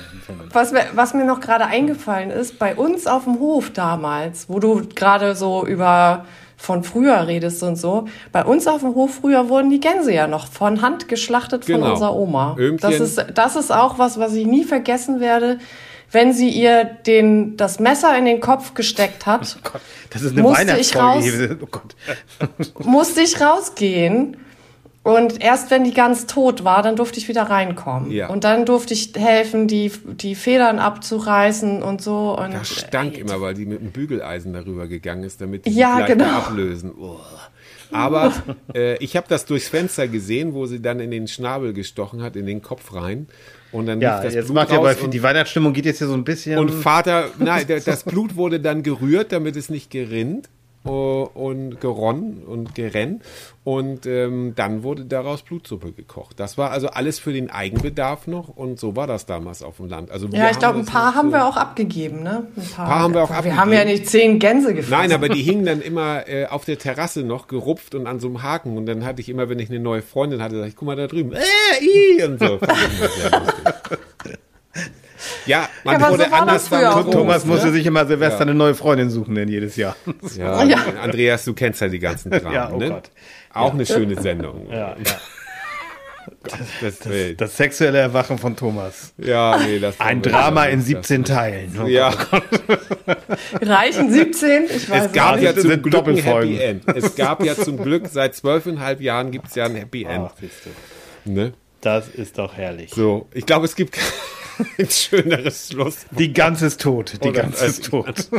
was mir, was mir noch gerade eingefallen ist, bei uns auf dem Hof damals, wo du gerade so über von früher redest und so, bei uns auf dem Hof früher wurden die Gänse ja noch von Hand geschlachtet von Genau. unserer Oma. Öhmchen. Das ist, das ist auch was, was ich nie vergessen werde. Wenn sie ihr den, das Messer in den Kopf gesteckt hat, Das ist eine Musste ich hier. Oh Gott. musste ich rausgehen. Und erst wenn die ganz tot war, dann durfte ich wieder reinkommen. Ja. Und dann durfte ich helfen, die, die Federn abzureißen und so. Und Das stank immer, weil die mit dem Bügeleisen darüber gegangen ist, damit die Ja, sich leichter genau. ablösen. Oh. Aber äh, ich habe das durchs Fenster gesehen, wo sie dann in den Schnabel gestochen hat, in den Kopf rein. Und dann Ja, lief das jetzt Blut macht raus und, die Weihnachtsstimmung geht jetzt hier so ein bisschen. und Vater, nein, das Blut wurde dann gerührt, damit es nicht gerinnt und geronnen und gerennt. Und ähm, dann wurde daraus Blutsuppe gekocht. Das war also alles für den Eigenbedarf noch und so war das damals auf dem Land. Also wir ja, ich glaube, ein paar haben so- wir auch abgegeben, ne? Ein paar, Paar haben wir auch Wir abgegeben. haben ja nicht zehn Gänse gefressen. Nein, aber die hingen dann immer äh, auf der Terrasse noch gerupft und an so einem Haken. Und dann hatte ich immer, wenn ich eine neue Freundin hatte, sag ich, guck mal da drüben. Äh, i, und so. Fand ich immer sehr lustig. Ja, man Ja, wurde so war anders groß, Thomas musste ne? sich immer Silvester Ja. eine neue Freundin suchen, denn jedes Jahr. Ja, Ja. Andreas, du kennst ja die ganzen Dramen, Ja, oh ne? Gott. Auch eine schöne Sendung. Ja, ja. Das, das, Das sexuelle Erwachen von Thomas. ja, nee, das Ein Drama in das- 17 Teilen. Oh Ja, Reichen 17? Ich weiß es gab nicht. ja zum Glück ein Doppelfolgen. Happy End. Es gab ja zum Glück seit zwölfeinhalb Jahren gibt es ja ein Happy End. Du. Ne? Das ist doch herrlich. So, ich glaube, es gibt kein schöneres Schluss. Die Gans ist tot. Die Oder- Gans ist tot.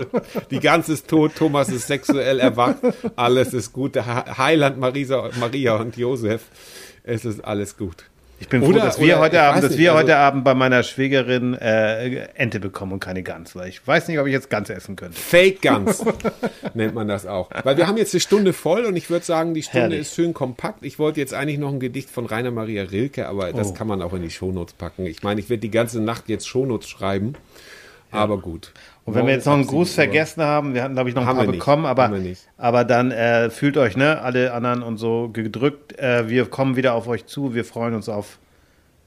Die Gans ist tot, Thomas ist sexuell erwacht, alles ist gut. Heiland, Marisa, Maria und Josef, es ist alles gut. Ich bin froh, Oder- dass wir heute Abend, dass nicht, wir also- heute Abend bei meiner Schwägerin äh, Ente bekommen und keine Gans, weil ich weiß nicht, ob ich jetzt Gans essen könnte. Fake Gans nennt man das auch. Weil wir haben jetzt eine Stunde voll und ich würde sagen, die Stunde Herrlich. ist schön kompakt. Ich wollte jetzt eigentlich noch ein Gedicht von Rainer Maria Rilke, aber das Oh. kann man auch in die Shownotes packen. Ich meine, ich werde die ganze Nacht jetzt Shownotes schreiben, aber gut. Und wenn wir jetzt noch einen Gruß vergessen haben, wir hatten, glaube ich, noch ein Haben paar bekommen, aber, aber dann äh, fühlt euch, ne, alle anderen und so gedrückt. Äh, wir kommen wieder auf euch zu. Wir freuen uns auf,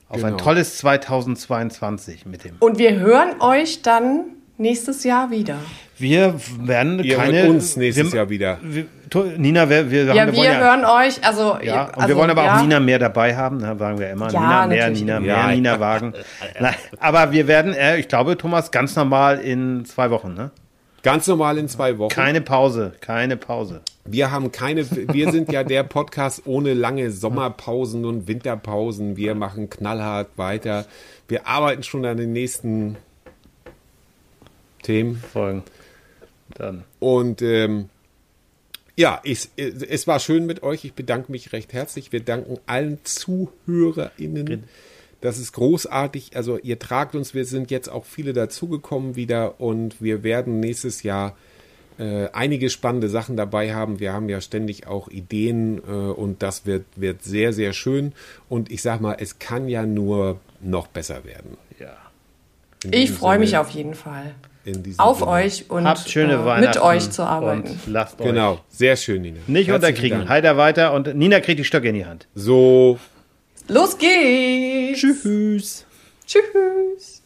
auf ein Genau. tolles 2022 mit dem. Und wir hören euch dann nächstes Jahr wieder. Wir werden Ihr keine. hört uns nächstes wir, Jahr wieder. Wir, Nina, wir, wir, Ja, wir wollen ja, hören euch, also, Ja, und also, wir wollen aber ja. auch Nina mehr dabei haben, ne, sagen wir immer. Ja, Nina mehr, natürlich. Nina mehr, Ja. Nina Wagen. Nein, aber wir werden, äh, ich glaube, Thomas, ganz normal in zwei Wochen, ne? Ganz normal in zwei Wochen. Keine Pause, keine Pause. Wir haben keine, wir sind ja der Podcast ohne lange Sommerpausen und Winterpausen. Wir machen knallhart weiter. Wir arbeiten schon an den nächsten Themen. Folgen. Dann. Und ähm, ja, ich, es war schön mit euch. Ich bedanke mich recht herzlich. Wir danken allen ZuhörerInnen. Das ist großartig. Also ihr tragt uns. Wir sind jetzt auch viele dazugekommen wieder und wir werden nächstes Jahr äh, einige spannende Sachen dabei haben. Wir haben ja ständig auch Ideen äh, und das wird, wird sehr, sehr schön. Und ich sag mal, es kann ja nur noch besser werden. Ja. Ich freue mich auf jeden Fall. In diesem Auf Sinne. euch und Habt schöne äh, mit euch zu arbeiten. Und lasst euch Genau, sehr schön, Nina. nicht Herzlichen unterkriegen. Dank. Heider weiter und Nina kriegt die Stöcke in die Hand. So. Los geht's! Tschüss. Tschüss!